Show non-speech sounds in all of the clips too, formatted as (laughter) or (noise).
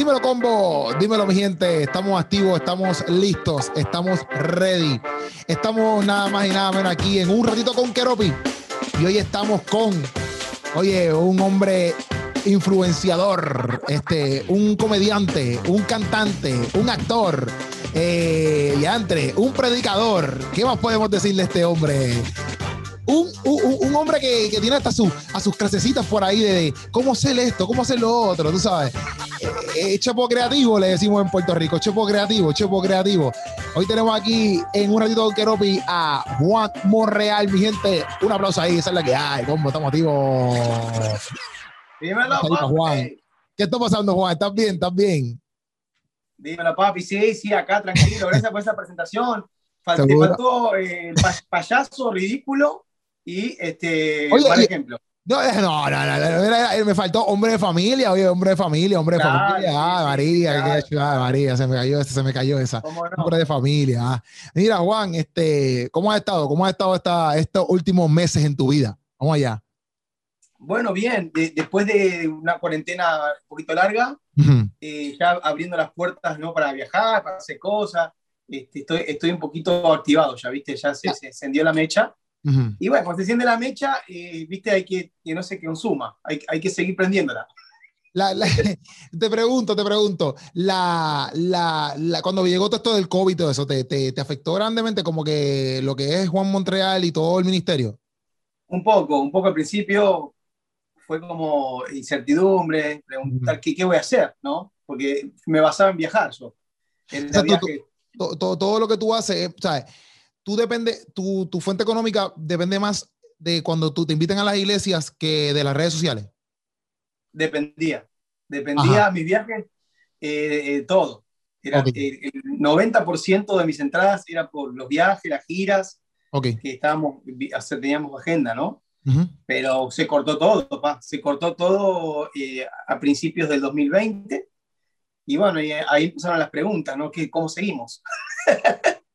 Dímelo, combo. Dímelo, mi gente. Estamos activos, estamos listos, estamos ready. Estamos nada más y nada menos aquí en un ratito con Keropi. Y hoy estamos con, oye, un hombre influenciador, este, un comediante, un cantante, un actor, eh, y entre, un predicador. ¿Qué más podemos decirle a este hombre? Un, un, un hombre que, tiene hasta su, a sus clasecitas por ahí de, cómo hacer esto, cómo hacer lo otro, tú sabes. Eh, Chepo creativo, le decimos en Puerto Rico. Chepo creativo, Chepo creativo. Hoy tenemos aquí en un ratito con Keropi a Juan Monreal, mi gente. Un aplauso ahí, esa es la que hay. ¿Cómo estamos activos? Dímelo, Juan. ¿Qué está pasando, Juan? ¿Estás bien? ¿Estás bien? Dímelo, papi. Sí, sí, acá, tranquilo. Gracias por esa presentación. Faltó, eh, el payaso ridículo y este, Oye, por ejemplo. No, no, no, no, no, me faltó hombre de familia, oye, hombre de familia, hombre de Claro, familia. Ah, María, claro. qué chulada, María, se me cayó esa, se me cayó esa. ¿Cómo no? Hombre de familia. ah. Mira, Juan, este, ¿cómo has estado? ¿Cómo has estado esta, estos últimos meses en tu vida? Vamos allá. Bueno, bien. de- después de una cuarentena un poquito larga, Ujú. eh, ya abriendo las puertas ¿no? para viajar, para hacer cosas. Este, estoy, estoy un poquito activado ya, ¿viste? Ya se, se encendió la mecha. Ujú. Y bueno, cuando se enciende la mecha, eh, ¿viste? Hay que, que no se consuma. Hay, hay que seguir prendiéndola. La- la- (laughs) te pregunto, te pregunto, la, la, la- cuando llegó todo esto del COVID y todo eso, ¿te, te, te afectó grandemente como que lo que es Juan Montreal y todo el ministerio? Un poco, un poco al principio fue como incertidumbre, preguntar qué, qué voy a hacer, ¿no? Porque me basaba en viajar yo. En O sea, tú- viaje. todo, todo, todo lo que tú haces, eh, ¿sabes? Tú depende, tu, tu fuente económica depende más de cuando tú te inviten a las iglesias que de las redes sociales. dependía. Dependía Ajá. mis viajes, eh, eh, todo. Era, Ok. eh, el 90% de mis entradas era por los viajes, las giras, Ok. que estábamos, teníamos agenda, ¿no? Pero se cortó todo, papá. Se cortó todo a principios del 2020. Y bueno, y ahí empezaron las preguntas, ¿no? ¿Qué, ¿Cómo seguimos? (laughs)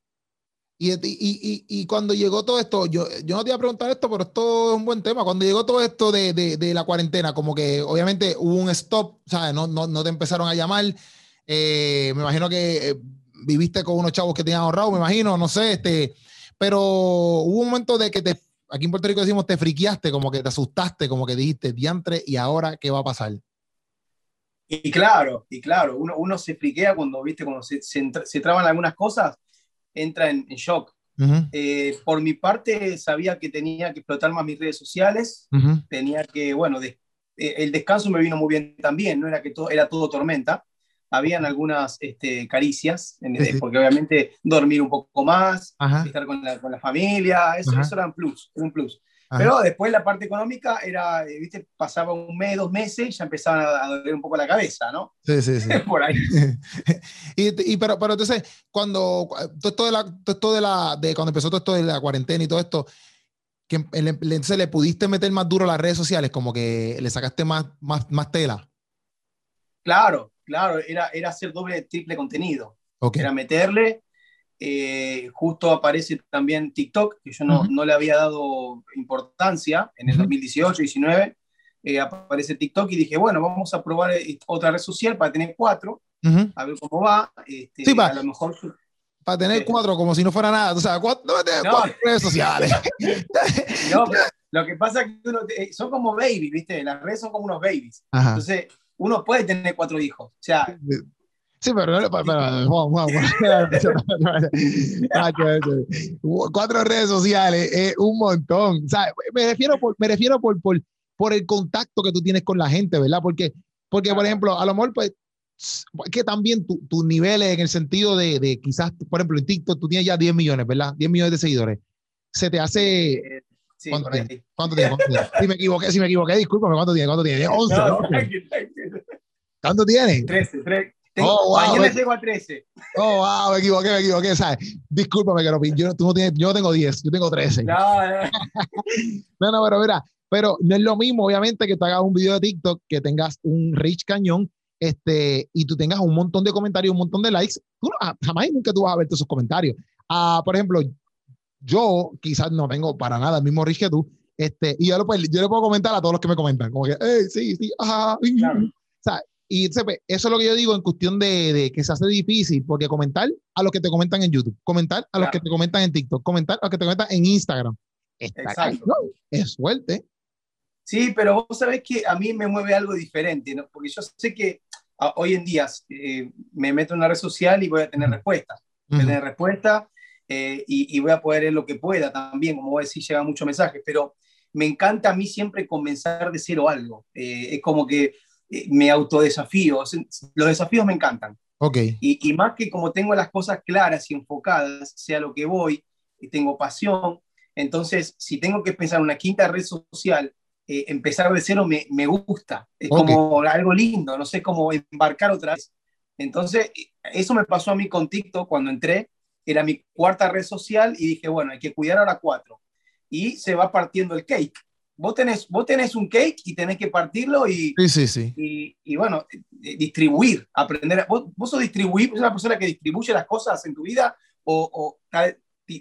Y, y, y, y cuando llegó todo esto, yo, yo no te iba a preguntar esto, pero esto es un buen tema. Cuando llegó todo esto de, de, de la cuarentena, como que obviamente hubo un stop, ¿sabes? No, no, no te empezaron a llamar. Eh, me imagino que eh, viviste con unos chavos que tenían ahorrado, me imagino, no sé, este, pero hubo un momento de que te, aquí en Puerto Rico decimos, te friqueaste, como que te asustaste, como que dijiste, diantre, ¿y ahora qué va a pasar? Y claro, y claro, uno, uno se friquea cuando, viste, cuando se, se, se traban algunas cosas, entra en, en shock. Eh, por mi parte, sabía que tenía que explotar más mis redes sociales, tenía que, bueno, des- eh, el descanso me vino muy bien también, no era que todo, era todo tormenta, habían algunas este, caricias, en- Sí, sí. porque obviamente dormir un poco más, Ajá, estar con la, con la familia, eso, eso era un plus, un plus. Ajá. Pero después la parte económica era, eh, viste, pasaba un mes, dos meses y ya empezaban a, doler un poco la cabeza, ¿no? sí, sí, sí. (laughs) Por ahí. (laughs) y, y pero, pero entonces, cuando todo esto de la, todo esto de la, de cuando empezó todo esto de la cuarentena y todo esto, que le, entonces le pudiste meter más duro a las redes sociales, como que le sacaste más, más, más tela. Claro, claro, era, era hacer doble, triple contenido. Ok. Era meterle. Eh, justo aparece también TikTok, que yo no, Ujú. no le había dado importancia en el Ujú. 2018, 19. eh, aparece TikTok y dije, bueno, vamos a probar eh, otra red social para tener cuatro, Ujú. a ver cómo va. Este, Sí, va. a lo mejor Para tener Sí. cuatro, como si no fuera nada. O sea, cuatro, No. cuatro redes sociales. (laughs) No, pero lo que pasa es que uno- eh, son como babies, ¿viste? Las redes son como unos babies. Ajá. Entonces, uno puede tener cuatro hijos. O sea, Sí, pero no Juan, Juan. (laughs) Cuatro redes sociales es un montón. O sea, me refiero por, me refiero por, por, por el contacto que tú tienes con la gente, ¿verdad? Porque, porque por ejemplo, a lo mejor, pues, que también tu- tus niveles en el sentido de, de quizás, por ejemplo, en TikTok tú tienes ya 10 millones, ¿verdad? 10 millones de seguidores. Se te hace. eh, sí, ¿Cuánto. Si me equivoqué, si me equivoqué, discúlpame, ¿cuánto tiene? ¿Cuánto tiene? (laughs) 11, No. ¿Cuánto tiene? 13, 13. Tengo- Oh, wow, mañana eh. llego a 13. Oh, wow, me equivoqué, me equivoqué, ¿sabes? Discúlpame, que yo, tú no tienes, yo no tengo 10, yo tengo 13. No, no, (laughs) No, no, pero mira, pero no es lo mismo, obviamente, que te hagas un video de TikTok, que tengas un rich cañón, este, y tú tengas un montón de comentarios, un montón de likes. Tú no- ah, jamás y nunca tú vas a ver todos esos comentarios. Ah, por ejemplo, yo quizás no tengo para nada el mismo rich que tú, este, y yo, lo, pues, yo le puedo comentar a todos los que me comentan, como que, hey, sí, sí, ajá, Claro. (laughs) o sea, Y eso es lo que yo digo en cuestión de, de, que se hace difícil, porque comentar a los que te comentan en YouTube, comentar a los que te comentan en TikTok, comentar a los que te comentan en Instagram. Está es suerte. Sí, pero vos sabés que a mí me mueve algo diferente, ¿no? porque yo sé que ah, hoy en día eh, me meto en una red social y voy a tener respuestas. Voy a tener respuesta eh, y, y, voy a poder leer lo que pueda también, como voy a decir, llega muchos mensajes, pero me encanta a mí siempre comenzar de cero algo. Eh, es como que me autodesafío. Los desafíos me encantan. Okay. Y, y, más que como tengo las cosas claras y enfocadas, sea lo que voy, tengo pasión, entonces si tengo que pensar en una quinta red social, eh, empezar de cero me, me gusta. Es como algo lindo, no sé cómo embarcar otra vez. Entonces, eso me pasó a mí con TikTok cuando entré. Era mi cuarta red social y dije, bueno, hay que cuidar ahora cuatro. Y se va partiendo el cake vos tenés, vos tenés un cake y tenés que partirlo y, sí, sí, sí. y, y bueno, distribuir, aprender. ¿Vos, vos sos distribuir, ¿sos una persona que distribuye las cosas en tu vida o, o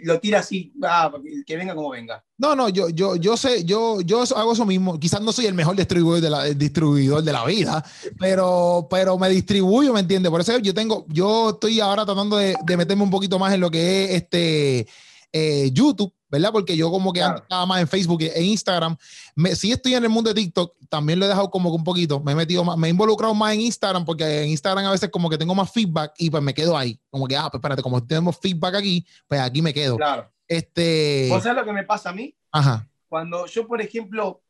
lo tira así, ah, que venga como venga? No, no, yo, yo, yo sé, yo, yo hago eso mismo. Quizás no soy el mejor distribuidor de la, distribuidor de la vida, pero, pero me distribuyo, ¿me entiendes? Por eso yo tengo, yo estoy ahora tratando de, de meterme un poquito más en lo que es este eh, YouTube ¿verdad? Porque yo como que antes estaba más en Facebook e Instagram. Me, sí estoy en el mundo de TikTok, también lo he dejado como que un poquito. Me he metido más, me he involucrado más en Instagram porque en Instagram a veces como que tengo más feedback y pues me quedo ahí. Como que, ah, pues espérate, como tenemos feedback aquí, pues aquí me quedo. Claro. Este... ¿Vos sabés lo que me pasa a mí? Ajá. Cuando yo, por ejemplo,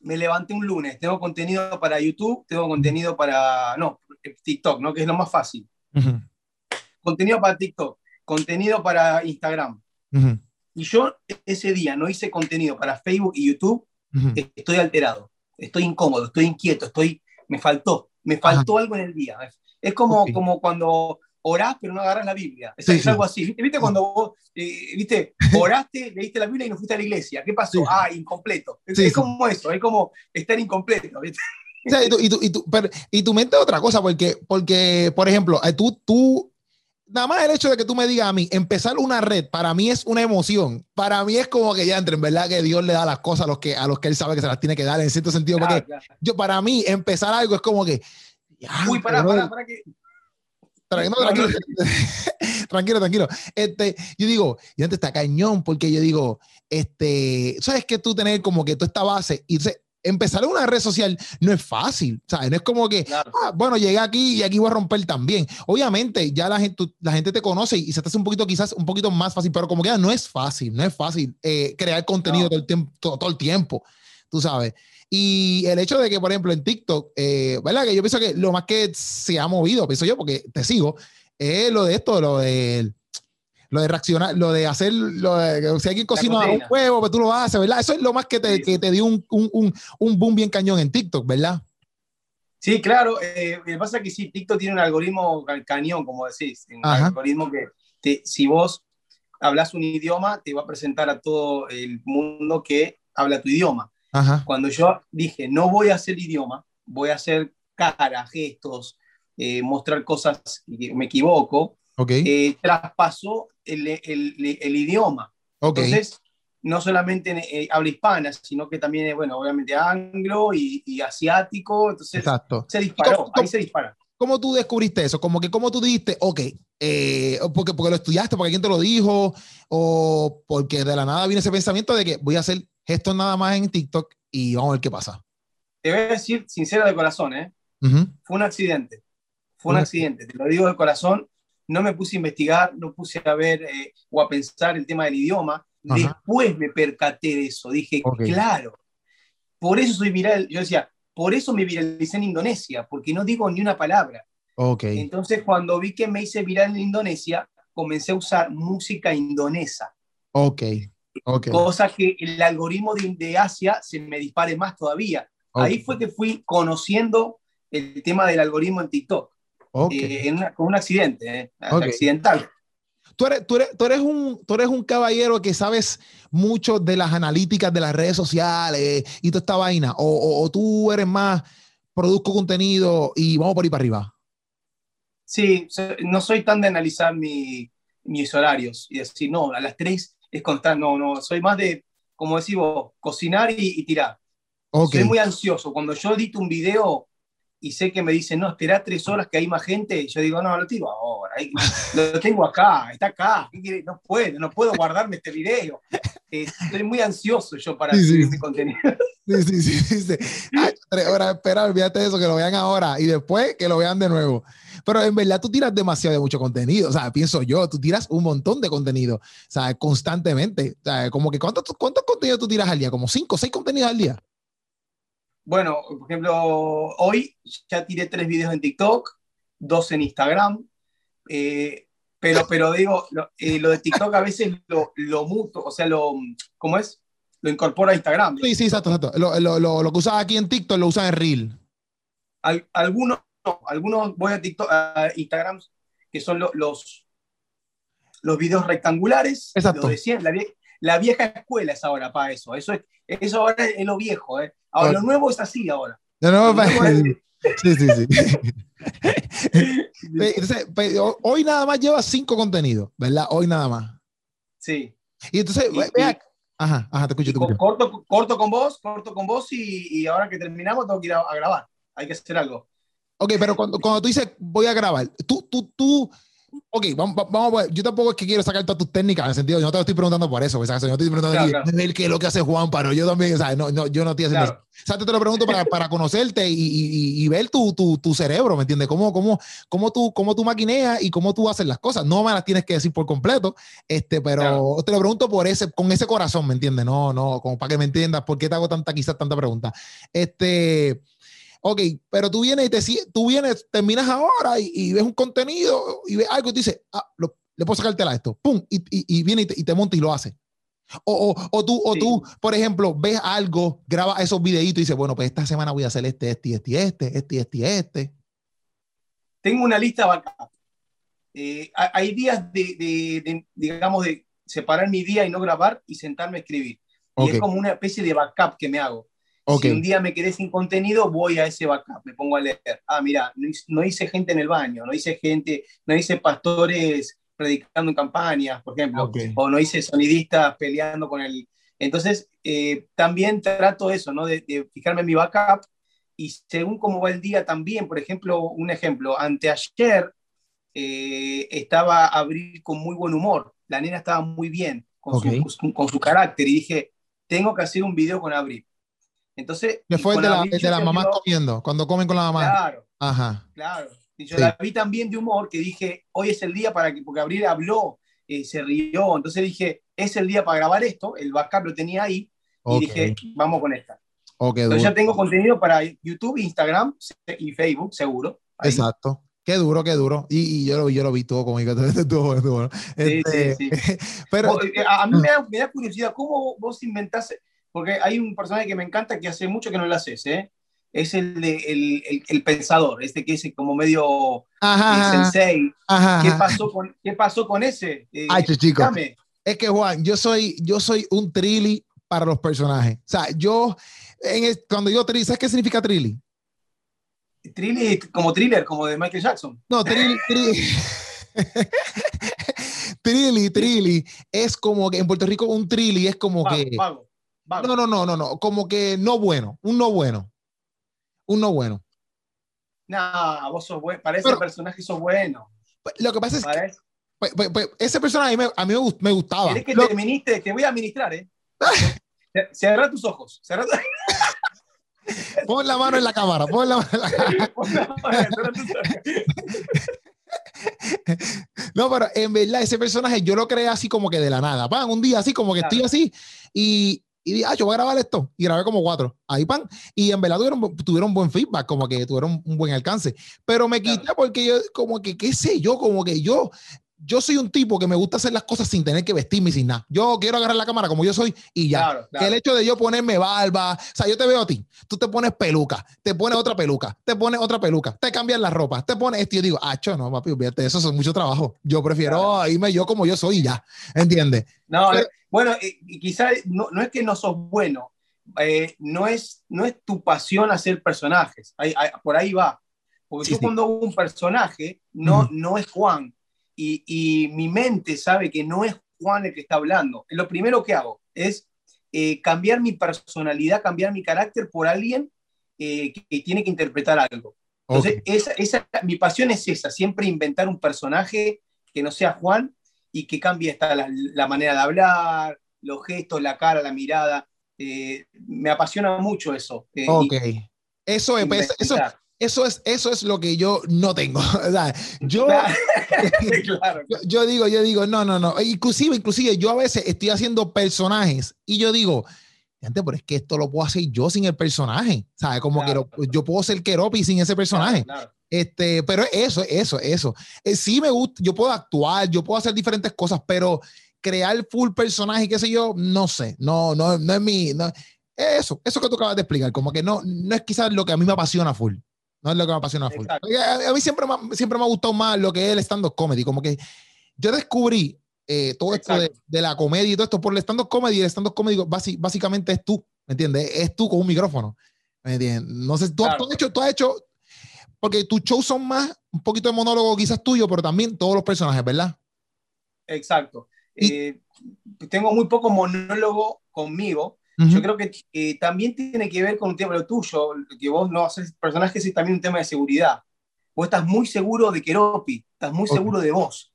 me levanté un lunes, tengo contenido para YouTube, tengo contenido para, no, TikTok, ¿no? Que es lo más fácil. Contenido para TikTok, contenido para Instagram. Uh y yo ese día no hice contenido para Facebook y YouTube, estoy alterado, estoy incómodo, estoy inquieto, estoy, me faltó, me faltó algo en el día. Es como, como cuando orás pero no agarras la Biblia. Es, algo así. ¿Viste, cuando vos, eh, viste, (laughs) oraste, leíste la Biblia y no fuiste a la iglesia? ¿Qué pasó? Ah, incompleto. Es, como eso, es como estar incompleto. ¿viste? y, tu, y, tu, y, tu, y, tu, mente es otra cosa, porque, porque por ejemplo, eh, tú, tú nada más el hecho de que tú me digas a mí, empezar una red, para mí es una emoción. Para mí es como que ya entre, en verdad que Dios le da las cosas a los que, a los que él sabe que se las tiene que dar en cierto sentido. porque yo, para mí, empezar algo es como que. Uy, para, para, para que. Tranquilo, tranquilo, (laughs) tranquilo, tranquilo. Este, yo digo, y antes está cañón, porque yo digo, este, sabes que tú tener como que toda esta base y empezar en una red social no es fácil, ¿sabes? No es como que, ah, bueno, llegué aquí y aquí voy a romper también. Obviamente, ya la gente, la gente te conoce y se te hace un poquito, quizás un poquito más fácil, pero como que no es fácil, no es fácil eh, crear contenido todo, el tiempo, todo, el tiempo, tú sabes. Y el hecho de que, por ejemplo, en TikTok, eh, ¿verdad? Que yo pienso que lo más que se ha movido, pienso yo, porque te sigo, es lo de esto, lo del lo de reaccionar, lo de hacer, lo de, si alguien cocina un huevo, pues tú lo haces, ¿verdad? Eso es lo más que te, que te dio un, un, un, boom bien cañón en TikTok, ¿verdad? Sí, claro. Eh, lo que pasa es que sí, TikTok tiene un algoritmo cañón, como decís. Un algoritmo que te, si vos hablas un idioma, te va a presentar a todo el mundo que habla tu idioma. Cuando yo dije, no voy a hacer idioma, voy a hacer cara, gestos, eh, mostrar cosas que me equivoco, okay. Eh, traspasó el, el, el idioma. Entonces, no solamente eh, habla hispana, sino que también, es, bueno, obviamente anglo y, y asiático. Entonces, Exacto. se disparó, ahí se dispara. ¿Cómo tú descubriste eso? Como que, ¿cómo tú dijiste, ok, eh, porque, porque lo estudiaste, porque alguien te lo dijo, o porque de la nada viene ese pensamiento de que voy a hacer gestos nada más en TikTok y vamos a ver qué pasa? Te voy a decir sincero de corazón, ¿eh? Fue un accidente. Fue un accidente, te lo digo de corazón no me puse a investigar, no puse a ver eh, o a pensar el tema del idioma. Después me percaté de eso. Dije, claro, por eso soy viral. Yo decía, por eso me viralicé en Indonesia, porque no digo ni una palabra. Okay. Entonces, cuando vi que me hice viral en Indonesia, comencé a usar música indonesa. Ok. okay. Cosa que el algoritmo de, de, Asia se me dispare más todavía. Ahí fue que fui conociendo el tema del algoritmo en TikTok. Okay. Eh, con un accidente, eh, accidental. Tú eres, tú, eres, tú, eres un, tú eres un caballero que sabes mucho de las analíticas de las redes sociales y toda esta vaina, o, o, tú eres más produzco contenido y vamos por ahí para arriba. Sí, no soy tan de analizar mi, mis horarios y decir, no, a las tres es contar, no, no, soy más de, como decís vos, cocinar y, y tirar. Okay. Soy muy ansioso. Cuando yo edito un video, y sé que me dicen, no, espera tres horas que hay más gente, y yo digo, no, lo tiro ahora, (laughs) lo tengo acá, está acá, no puedo, no puedo guardarme este video. Eh, estoy muy ansioso yo para sí, mi contenido. Sí, sí, sí, sí. tres horas esperar, olvídate de eso, que lo vean ahora y después que lo vean de nuevo. Pero en verdad tú tiras demasiado de mucho contenido, o sea, pienso yo, tú tiras un montón de contenido, o sea, constantemente. O sea, como que ¿cuántos, cuántos contenidos tú tiras al día? Como cinco, seis contenidos al día. Bueno, por ejemplo, hoy ya tiré tres videos en TikTok, dos en Instagram, eh, pero, pero digo, eh, lo, de TikTok a veces lo, lo muto, o sea, lo, ¿cómo es? Lo incorpora a Instagram. Sí, sí, exacto, exacto. Lo, lo, lo que usas aquí en TikTok lo usan en Reel. algunos, algunos voy a TikTok, a Instagram, que son los, los videos rectangulares. Exacto. la, la, vieja escuela es ahora para eso. Eso, es, eso ahora es lo viejo, ¿eh? Ahora, lo nuevo es así ahora. Lo nuevo, (laughs) Sí, sí, sí. (laughs) entonces, hoy nada más lleva cinco contenidos, ¿verdad? Hoy nada más. Sí. Y entonces, vea, ajá, ajá, te escucho, te escucho. Corto, corto con vos, corto con vos y, y, ahora que terminamos tengo que ir a, a, grabar. Hay que hacer algo. Ok, pero cuando, cuando tú dices voy a grabar, tú, tú, tú, Ok, vamos, vamos a ver. Yo tampoco es que quiero sacar todas tus técnicas, en el sentido, yo no te lo estoy preguntando por eso, pues, yo no te estoy preguntando claro, claro. qué es lo que hace Juan, pero yo también, ¿sabes? No, no, yo no estoy haciendo claro. eso. O sea, te lo pregunto para, para conocerte y, y, y, ver tu, tu, tu, cerebro, ¿me entiendes? Cómo, cómo, cómo, tú, cómo tú maquineas y cómo tú haces las cosas. No me las tienes que decir por completo, este, pero te lo pregunto por ese, con ese corazón, ¿me entiendes? No, no, como para que me entiendas por qué te hago tanta, quizás tanta pregunta. Este, Ok, pero tú vienes y te tú vienes, terminas ahora y, y ves un contenido y ves algo y tú dices, ah, lo, le puedo sacártela a esto, pum, y, y, y viene y te, y te, monta y lo hace. O, o, o tú, o sí. tú, por ejemplo, ves algo, grabas esos videitos y dices, bueno, pues esta semana voy a hacer este, este, este, este, este, este, este. Tengo una lista backup. Eh, hay días de, de, de, digamos, de separar mi día y no grabar y sentarme a escribir. Okay. Y es como una especie de backup que me hago. Okay. Si un día me quedé sin contenido, voy a ese backup, me pongo a leer. Ah, mira, no hice, no hice gente en el baño, no hice gente, no hice pastores predicando en campañas, por ejemplo, okay. o no hice sonidistas peleando con el... Entonces, eh, también trato eso, ¿no? De, de, fijarme en mi backup y según cómo va el día también, por ejemplo, un ejemplo, anteayer eh, estaba a abrir con muy buen humor, la nena estaba muy bien con, okay. su, con su carácter y dije, tengo que hacer un video con Abril. Entonces. Fue de, la, de la mamá comiendo, cuando comen con la mamá. Claro. Ajá. Claro. Y yo sí. la vi también de humor, que dije, hoy es el día para que, porque Gabriel habló, eh, se rió, entonces dije, es el día para grabar esto, el backup lo tenía ahí, okay. y dije, vamos con esta. Okay, entonces duro. ya tengo contenido para YouTube, Instagram y Facebook, seguro. Ahí. Exacto. Qué duro, qué duro. Y, y, yo, lo, yo lo vi todo (laughs) todo, este, sí, sí, (laughs) sí. Pero, eh, a, a mí me da, me da, curiosidad, ¿cómo vos inventaste? Porque hay un personaje que me encanta que hace mucho que no lo haces, ¿eh? Es el, de, el, el, el, pensador, este que es como medio ajá, eh, sensei. Ajá, ¿Qué, pasó con, ¿Qué pasó con ese? Eh, Ay, chico. Es que Juan, yo soy, yo soy un trilly para los personajes. O sea, yo, en el, cuando yo trilly, ¿sabes qué significa trilly? Trilly como thriller, como de Michael Jackson. No, trilly, trilly. (laughs) trilly, trilly, es como que en Puerto Rico un trilly es como vago, que... Vago. No, no, no, no, no, como que no bueno, un no bueno. Un no bueno. No, vos sos bueno, para ese Pero, personaje sos bueno. Lo que pasa es que pues, pues, pues, ese personaje me, a mí me, gustaba. ¿Quieres que lo... te ministre? Te voy a administrar, ¿eh? (laughs) Cierra tus ojos. Cerra tu... (laughs) Pon la mano en la cámara, pon la mano en la (laughs) cámara. No, pero en verdad ese personaje yo lo creé así como que de la nada. Pan, un día así como que claro. estoy así y, y dije, ah, yo voy a grabar esto. Y grabé como cuatro. Ahí, pan. Y en verdad tuvieron, tuvieron buen feedback, como que tuvieron un buen alcance. Pero me quité claro. porque yo, como que, qué sé yo, como que yo, yo soy un tipo que me gusta hacer las cosas sin tener que vestirme y sin nada. Yo quiero agarrar la cámara como yo soy y ya. Claro, claro. Que el hecho de yo ponerme barba, o sea, yo te veo a ti, tú te pones peluca, te pones otra peluca, te pones otra peluca, te cambias la ropa, te pones esto y yo digo, ah, no, papi, olvídate, eso es mucho trabajo. Yo prefiero claro. irme yo como yo soy y ya, ¿entiendes? No, Pero, bueno, y, quizás no, no, es que no sos bueno, eh, no, es, no es tu pasión hacer personajes, ahí, ahí, por ahí va. Porque sí, tú sí. cuando un personaje, no, uh -huh. no es Juan, y, y, mi mente sabe que no es Juan el que está hablando. Lo primero que hago es eh, cambiar mi personalidad, cambiar mi carácter por alguien eh, que, que, tiene que interpretar algo. Entonces, esa, esa, mi pasión es esa, siempre inventar un personaje que no sea Juan y que cambie esta, la, manera de hablar, los gestos, la cara, la mirada. Eh, me apasiona mucho eso. Ok. eso, es, eso, eso, es, eso es lo que yo no tengo. (laughs) yo, (laughs) (laughs) yo, digo, yo digo, no, no, no. Inclusive, inclusive, yo a veces estoy haciendo personajes y yo digo, pero es que esto lo puedo hacer yo sin el personaje, ¿sabes? Como que yo puedo ser Keropi sin ese personaje. Este, pero eso, eso, eso. Eh, sí me gusta, yo puedo actuar, yo puedo hacer diferentes cosas, pero crear full personaje, qué sé yo, no sé, no, no, no es mi, eso, eso que tú acabas de explicar, como que no, no es quizás lo que a mí me apasiona full. No es lo que me apasiona full. A, mí siempre me, siempre me ha gustado más lo que es el stand-up comedy. Como que yo descubrí eh, todo esto de, la comedia y todo esto por el stand-up comedy. El stand-up comedy básicamente es tú, ¿me entiendes? Es tú con un micrófono. ¿Me entiendes? No sé, tú, tú, has hecho, tú has hecho, porque tus shows son más un poquito de monólogo quizás tuyo, pero también todos los personajes, ¿verdad? Exacto. Eh, tengo muy poco monólogo conmigo. Yo creo que eh, también tiene que ver con un tema lo tuyo, que vos no haces personajes, es también un tema de seguridad. Vos estás muy seguro de Keropi, estás muy seguro de vos.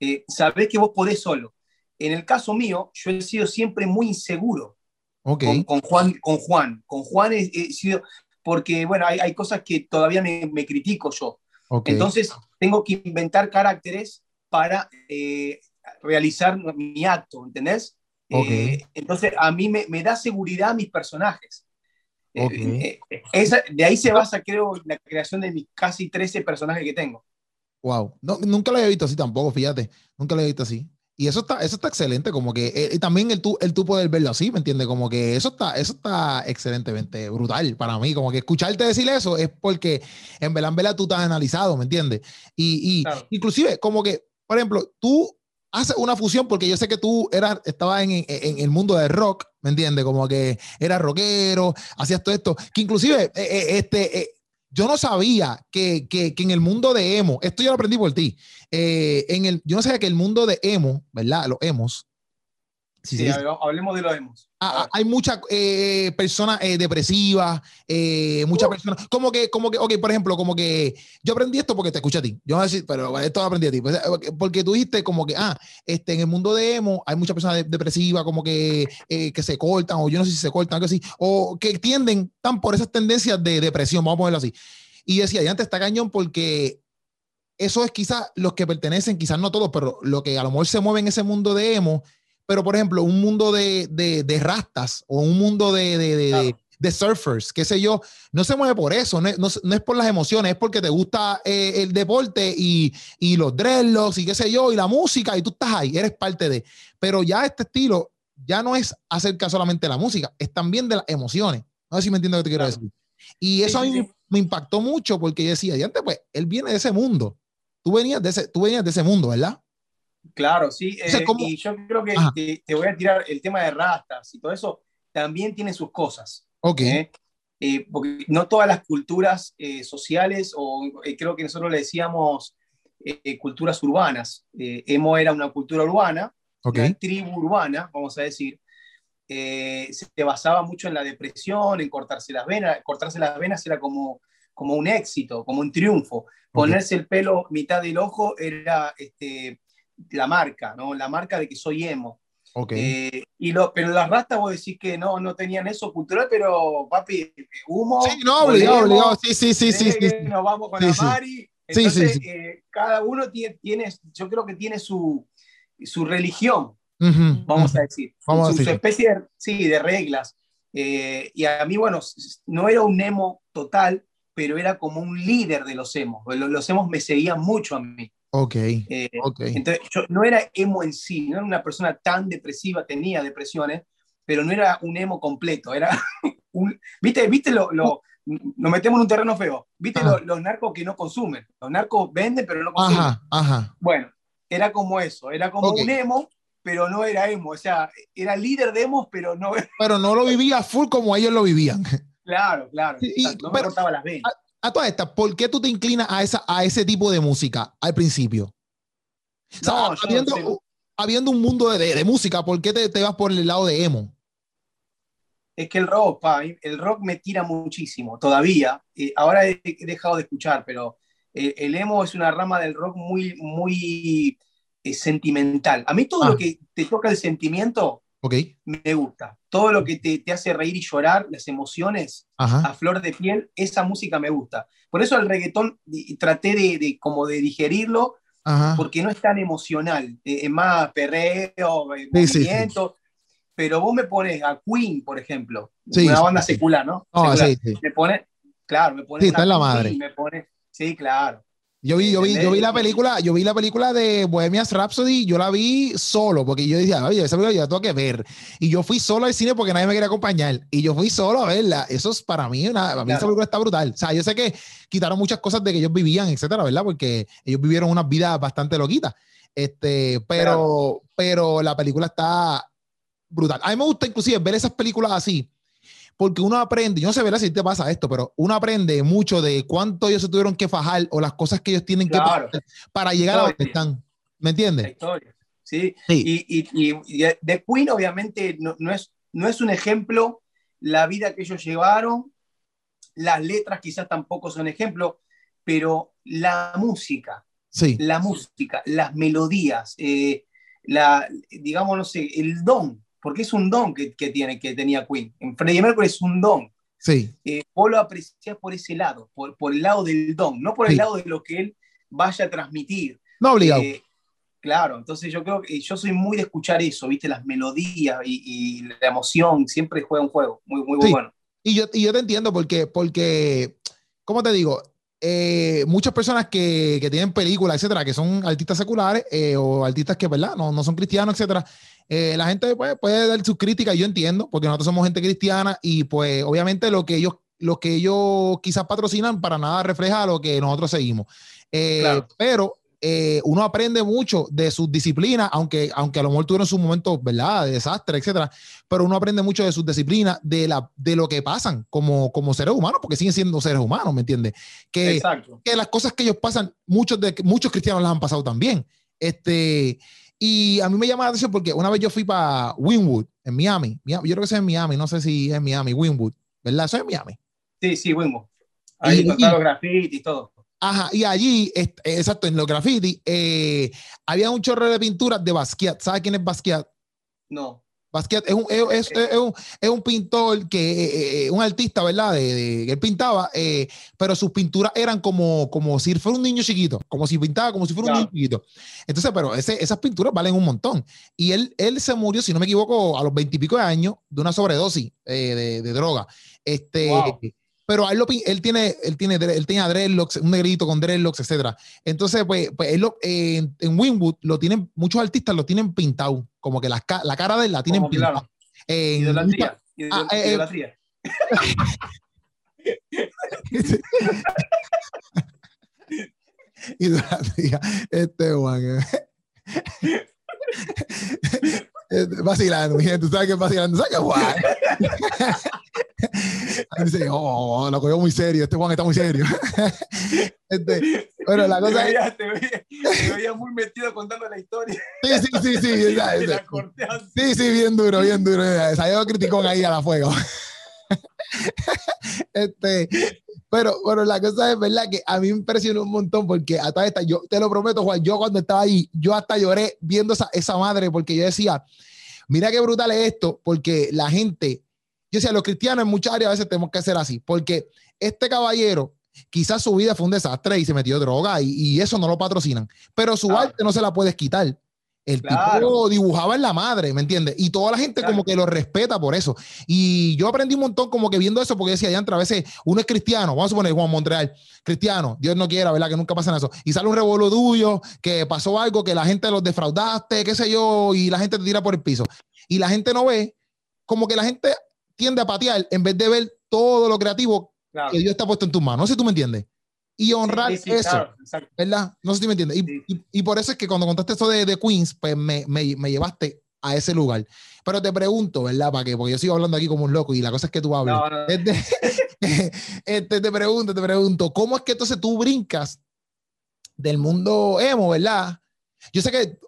Eh, sabés que vos podés solo. En el caso mío, yo he sido siempre muy inseguro con, Juan. Con Juan, con Juan he, sido, porque bueno, hay, hay, cosas que todavía me, me critico yo. Entonces, tengo que inventar caracteres para eh, realizar mi acto, ¿entendés? Eh, entonces, a mí me, me, da seguridad mis personajes. esa, de ahí se basa, creo, la creación de mis casi 13 personajes que tengo. Wow, no, nunca lo había visto así tampoco, fíjate, nunca lo había visto así. Y eso está, eso está excelente, como que eh, también el tú, el tú poder verlo así, ¿me entiendes? Como que eso está, eso está excelentemente brutal para mí, como que escucharte decir eso es porque en verdad, tú estás analizado, ¿me entiendes? Y, y inclusive, como que, por ejemplo, tú haces una fusión porque yo sé que tú eras, estabas en, en, el mundo de rock, ¿me entiendes? Como que eras rockero, hacías todo esto, que inclusive, eh, eh, este, yo no sabía que, que, que, en el mundo de emo, esto yo lo aprendí por ti, eh, en el, yo no sabía que el mundo de emo, ¿verdad? Los emos, Sí, hablemos de los emos. Ah, ah, hay muchas eh, personas eh, depresivas, eh, muchas uh. personas, como que, como que, ok, por ejemplo, como que yo aprendí esto porque te escuché a ti. Yo voy a decir, pero esto lo aprendí a ti. Pues, porque tú dijiste como que, ah, este, en el mundo de emo hay muchas personas depresivas, como que, que se cortan, o yo no sé si se cortan, algo así, o que tienden tan por esas tendencias de depresión, vamos a ponerlo así. Y decía, ya antes está cañón porque eso es quizás los que pertenecen, quizás no todos, pero lo que a lo mejor se mueve en ese mundo de emo pero, por ejemplo, un mundo de, de, rastas o un mundo de, de, de, surfers, qué sé yo, no se mueve por eso, no, no, es por las emociones, es porque te gusta eh, el deporte y, y los dreadlocks y qué sé yo, y la música, y tú estás ahí, eres parte de. Pero ya este estilo ya no es acerca solamente de la música, es también de las emociones. No sé si me entiendes lo que te quiero decir. Y eso a mí me impactó mucho porque yo decía, y antes, pues, él viene de ese mundo. Tú venías de ese, tú venías de ese mundo, ¿verdad? Claro, sí. Eh, y yo creo que te, voy a tirar el tema de rastas y todo eso, también tiene sus cosas. Ok. ¿eh? Eh, porque no todas las culturas sociales, o creo que nosotros le decíamos culturas urbanas. emo era una cultura urbana, una tribu urbana, vamos a decir. se basaba mucho en la depresión, en cortarse las venas. Cortarse las venas era como, como un éxito, como un triunfo. Ponerse el pelo mitad del ojo era este, la marca, ¿no? La marca de que soy emo. Okay. Eh, y lo, pero las rastas vos decís que no, no tenían eso cultural, pero papi, humo. Sí, no, obligado, obligado. Sí, sí, sí, sí, sí, Nos vamos con la Mari. Entonces, eh, cada uno tiene, tiene, yo creo que tiene su, su religión, vamos a decir. Vamos su, especie de, sí, de reglas. Eh, y a mí, bueno, no era un emo total, pero era como un líder de los emos. Los, los emos me seguían mucho a mí. Eh, ok. Entonces, yo no era emo en sí, no era una persona tan depresiva, tenía depresiones, pero no era un emo completo, era (laughs) un... ¿Viste, viste lo, lo nos metemos en un terreno feo? ¿Viste los narcos que no consumen? Los narcos venden, pero no consumen. Ajá, ajá. Bueno, era como eso, era como un emo, pero no era emo, o sea, era líder de emos, pero no... (laughs) Pero no lo vivía full como ellos lo vivían. Claro, claro. no me cortaba las venas a todas estas, ¿por qué tú te inclinas a, esa, a ese tipo de música al principio? habiendo, un mundo de, de, música, ¿por qué te, te, vas por el lado de emo? Es que el rock, el rock me tira muchísimo, todavía. Eh, ahora he, dejado de escuchar, pero eh, el emo es una rama del rock muy, muy eh, sentimental. A mí todo lo ah. que te toca el sentimiento okay. me gusta. Todo lo que te, te hace reír y llorar, las emociones a flor de piel, esa música me gusta. Por eso el reggaetón traté de, como de digerirlo, porque no es tan emocional, es más perreo, movimiento pero vos me pones a Queen, por ejemplo, una banda secular, ¿no? Me pone, claro, me pone. Sí, está en la madre. Me sí, claro. Yo vi, yo vi, yo vi la película, yo vi la película de Bohemian Rhapsody, yo la vi solo, porque yo decía, oye, esa película yo la tengo que ver. Y yo fui solo al cine porque nadie me quería acompañar. Y yo fui solo a verla. Eso es para mí, una, para mí esa película está brutal. O sea, yo sé que quitaron muchas cosas de que ellos vivían, etcétera, ¿verdad? Porque ellos vivieron unas vidas bastante loquitas. Este, pero, pero la película está, brutal. A mí me gusta inclusive ver esas películas así, porque uno aprende, yo no sé ver si te pasa esto, pero uno aprende mucho de cuánto ellos se tuvieron que fajar o las cosas que ellos tienen que pasar para llegar a donde están. ¿Me entiendes? Sí. Y, y, de Queen obviamente no, es, no es un ejemplo la vida que ellos llevaron, las letras quizás tampoco son ejemplo, pero la música, sí. la música, las melodías, eh, la, digamos, no sé, el don porque es un don que, tiene, que tenía Queen. En Freddie Mercury es un don. Sí. Eh, vos lo apreciás por ese lado, por, por el lado del don, no por el lado de lo que él vaya a transmitir. No obligado. Eh, claro, entonces yo creo que yo soy muy de escuchar eso, ¿viste? Las melodías y, la emoción, siempre juega un juego muy, muy bueno. Y yo, y yo te entiendo porque, porque, ¿cómo te digo? Eh, muchas personas que, que, tienen películas, etcétera, que son artistas seculares o artistas que, ¿verdad? No, no son cristianos, etcétera, eh, la gente pues, puede dar sus críticas, yo entiendo, porque nosotros somos gente cristiana y pues obviamente lo que ellos, lo que ellos quizás patrocinan para nada refleja lo que nosotros seguimos. Eh, pero eh, uno aprende mucho de sus disciplinas, aunque, aunque a lo mejor tuvieron sus momentos, ¿verdad?, de desastre, etcétera, pero uno aprende mucho de sus disciplinas, de, la, de lo que pasan como, como seres humanos, porque siguen siendo seres humanos, ¿me entiendes? Que, que las cosas que ellos pasan, muchos, de, muchos cristianos las han pasado también. Este, y a mí me llama la atención porque una vez yo fui para Winwood, en Miami. Yo creo que es en Miami, no sé si es en Miami, Winwood, ¿verdad? Eso es en Miami. Sí, sí, Winwood. Ahí están los grafitis y todo. Ajá, y allí, exacto, en los grafitis, eh, había un chorro de pinturas de Basquiat. ¿Sabes quién es Basquiat? No. Basquiat es un, es, un, es un, pintor que, eh, eh, eh, un artista, ¿verdad? De, él pintaba, pero sus pinturas eran como, como si fuera un niño chiquito, como si pintaba como si fuera un niño chiquito. Entonces, pero ese, esas pinturas valen un montón. Y él, él se murió, si no me equivoco, a los veintipico de años de una sobredosis de, de, droga. Este, pero él, él, tiene, él, tiene, él tiene dreadlocks, un negrito con dreadlocks, etc. Entonces, pues, pues él en, Winwood lo tienen, muchos artistas lo tienen pintado, como que la, la cara de él la tienen pintada. Idolatría. Ah, eh, idolatría. (laughs) idolatría. Este Juan. (laughs) vacilando, mi gente, ¿sabes qué es vacilando? ¿Sabes qué Juan? (laughs) Dice, oh, lo cogió muy serio, este Juan está muy serio. (laughs) Este, bueno, la cosa te es... Te veía, muy metido contando la historia. Sí, sí, sí, sí. (laughs) Sí, sí, bien duro, bien duro. Salió criticón ahí a la fuego. Este, pero bueno, la cosa es verdad que a mí me impresionó un montón porque hasta esta, yo te lo prometo, Juan, yo cuando estaba ahí, yo hasta lloré viendo esa, esa madre porque yo decía, mira qué brutal es esto, porque la gente, yo decía, los cristianos en muchas áreas a veces tenemos que hacer así, porque este caballero, quizás su vida fue un desastre y se metió droga y, eso no lo patrocinan, pero su arte no se la puedes quitar. El tipo dibujaba en la madre, ¿me entiendes? Y toda la gente como que lo respeta por eso. Y yo aprendí un montón como que viendo eso, porque decía, ya a veces uno es cristiano, vamos a suponer Juan Montreal, cristiano, Dios no quiera, ¿verdad? Que nunca pasa eso. Y sale un revuelo tuyo, que pasó algo, que la gente los defraudaste, qué sé yo, y la gente te tira por el piso. Y la gente no ve, como que la gente tiende a patear en vez de ver todo lo creativo que Dios está puesto en tus manos. No sé si tú me entiendes y honrar eso, ¿verdad? No sé si me entiendes. Y, por eso es que cuando contaste eso de, de Queens, pues me, me, me, llevaste a ese lugar. Pero te pregunto, ¿verdad? ¿Para qué? Porque yo sigo hablando aquí como un loco y la cosa es que tú hablas. Este, (laughs) este, te pregunto, te pregunto, ¿cómo es que entonces tú brincas del mundo emo, ¿verdad? Yo sé que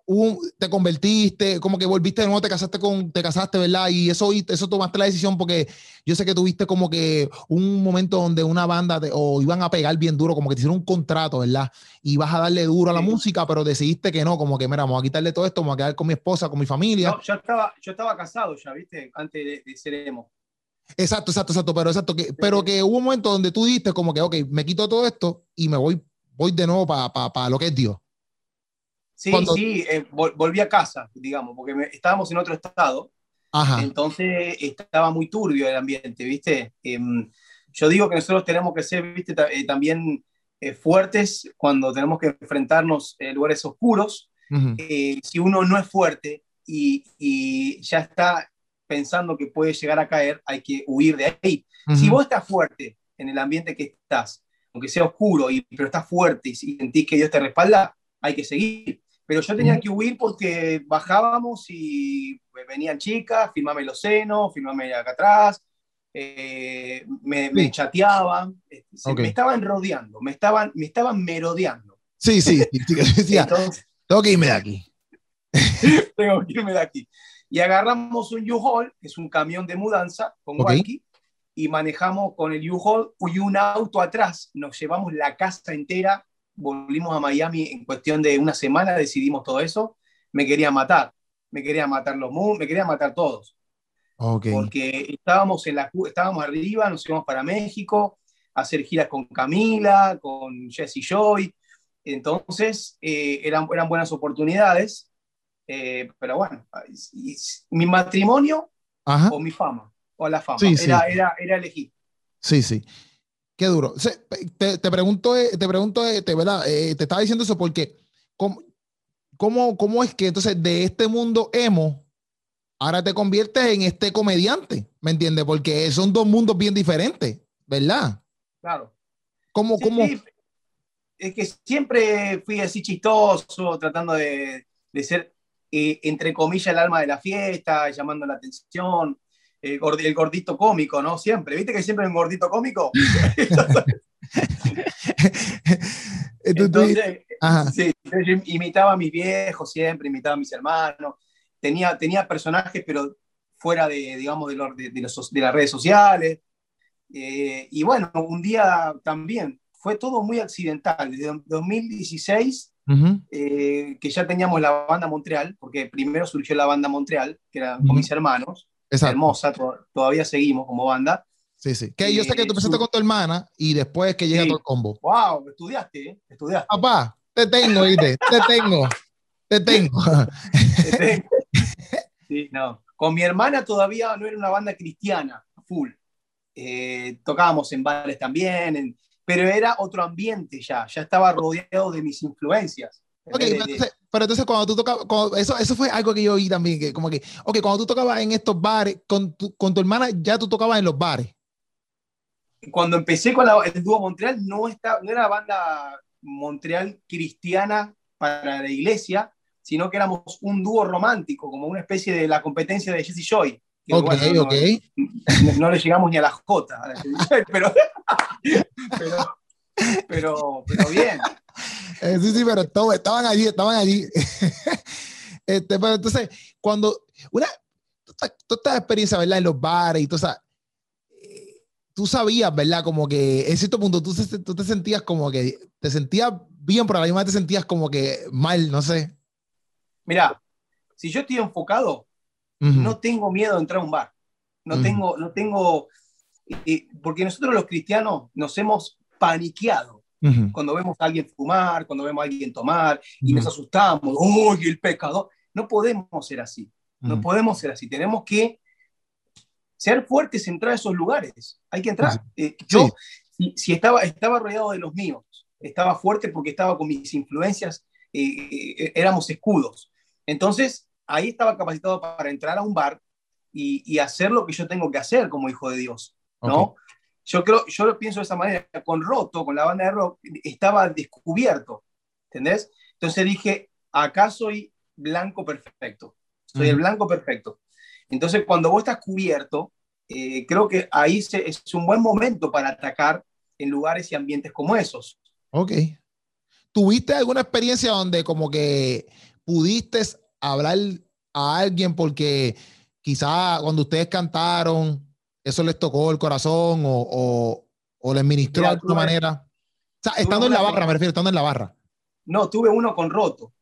te convertiste, como que volviste de nuevo, te casaste con, te casaste, ¿verdad? Y eso, eso tomaste la decisión porque yo sé que tuviste como que un momento donde una banda o iban a pegar bien duro, como que te hicieron un contrato, ¿verdad? Y vas a darle duro a la música, pero decidiste que no, como que, mira, vamos a quitarle todo esto, vamos a quedar con mi esposa, con mi familia. No, yo estaba, yo estaba casado ya, ¿viste? Antes de, de ser emo. Exacto, exacto, exacto, pero exacto, que, pero que hubo un momento donde tú dijiste como que, ok, me quito todo esto y me voy, voy de nuevo para lo que es Dios. Sí, sí, eh, volví a casa, digamos, porque estábamos en otro estado. Entonces estaba muy turbio el ambiente, ¿viste? Em, yo digo que nosotros tenemos que ser, ¿viste? Eh, también eh, fuertes cuando tenemos que enfrentarnos en lugares oscuros. si uno no es fuerte y, y, ya está pensando que puede llegar a caer, hay que huir de ahí. Si vos estás fuerte en el ambiente que estás, aunque sea oscuro, y, pero estás fuerte y sentís que Dios te respalda, hay que seguir. Pero yo tenía que huir porque bajábamos y venían chicas, filmame los senos, filmame acá atrás, eh, me, chateaban, este, me estaban rodeando, me estaban, me estaban merodeando. Sí, sí, (laughs) tengo que irme de aquí. (laughs) tengo que irme de aquí. Y agarramos un U-Haul, que es un camión de mudanza con okay. y manejamos con el U-Haul y un auto atrás. Nos llevamos la casa entera volvimos a Miami en cuestión de una semana, decidimos todo eso, me quería matar, me quería matar los me quería matar todos. Porque estábamos, en la, estábamos arriba, nos íbamos para México a hacer giras con Camila, con Jesse Joy, entonces eh, eran, eran buenas oportunidades, eh, pero bueno, mi matrimonio o mi fama, o la fama, era, Era, era elegir. Sí, sí. Qué duro. Te, te pregunto, eh, te pregunto, eh, te, ¿verdad? Eh, te estaba diciendo eso porque, ¿cómo, cómo, cómo es que entonces de este mundo emo, ahora te conviertes en este comediante? ¿Me entiendes? Porque son dos mundos bien diferentes, ¿verdad? Claro. ¿Cómo, cómo? Es que siempre fui así chistoso, tratando de, de ser, entre comillas, el alma de la fiesta, llamando la atención el, gordito cómico, ¿no? Siempre. ¿Viste que siempre hay un gordito cómico? (laughs) Entonces, sí, yo imitaba a mis viejos siempre, imitaba a mis hermanos. Tenía, tenía personajes, pero fuera de, digamos, de, de, de, de las redes sociales. Eh, y bueno, un día también fue todo muy accidental. Desde 2016, eh, que ya teníamos la banda Montreal, porque primero surgió la banda Montreal, que era con mis hermanos, hermosa, todavía seguimos como banda. Sí, sí. Que yo sé que tú empezaste con tu hermana y después que llega todo el combo. Wow, estudiaste, ¿eh? Estudiaste. Papá, te tengo, ¿viste? te tengo, te tengo. sí, no. Con mi hermana todavía no era una banda cristiana, full. Eh, tocábamos en bares también, pero era otro ambiente ya, ya estaba rodeado de mis influencias. Ok, pero, entonces, cuando tú tocabas, eso, eso fue algo que yo oí también, que como que, ok, cuando tú tocabas en estos bares, con tu, con tu hermana ya tú tocabas en los bares. Cuando empecé con el dúo Montreal, no, está, no era banda Montreal cristiana para la iglesia, sino que éramos un dúo romántico, como una especie de la competencia de Jesse Joy. ok, ok. No, le llegamos ni a la J, pero, (laughs) pero, pero, pero bien. Eh, sí, sí, pero todo, estaban allí, estaban allí. (laughs) este, pero entonces, cuando una, toda esta experiencia, ¿verdad? En los bares y todo, o eh, tú sabías, ¿verdad? Como que en cierto punto tú, tú, te sentías como que te sentías bien, pero a la misma te sentías como que mal, no sé. Mira, si yo estoy enfocado, no tengo miedo de entrar a un bar. No tengo, no tengo, porque nosotros los cristianos nos hemos paniqueado cuando vemos a alguien fumar, cuando vemos a alguien tomar y nos asustamos, ¡Uy, el pecado! No podemos ser así. No podemos ser así. Tenemos que ser fuertes, entrar a esos lugares. Hay que entrar. Eh, yo, si, estaba, estaba rodeado de los míos, estaba fuerte porque estaba con mis influencias, eh, eh, éramos escudos. Entonces, ahí estaba capacitado para entrar a un bar y, hacer lo que yo tengo que hacer como hijo de Dios, ¿no? Yo creo, yo lo pienso de esa manera, con Roto, con la banda de rock, estaba descubierto, ¿entendés? Entonces dije, acá soy blanco perfecto, soy el blanco perfecto. Entonces cuando vos estás cubierto, eh, creo que ahí es un buen momento para atacar en lugares y ambientes como esos. Ok. ¿Tuviste alguna experiencia donde como que pudiste hablar a alguien porque quizá cuando ustedes cantaron, eso les tocó el corazón o, o, les ministró de alguna manera? O sea, estando en la barra, me refiero, estando en la barra. No, tuve uno con roto.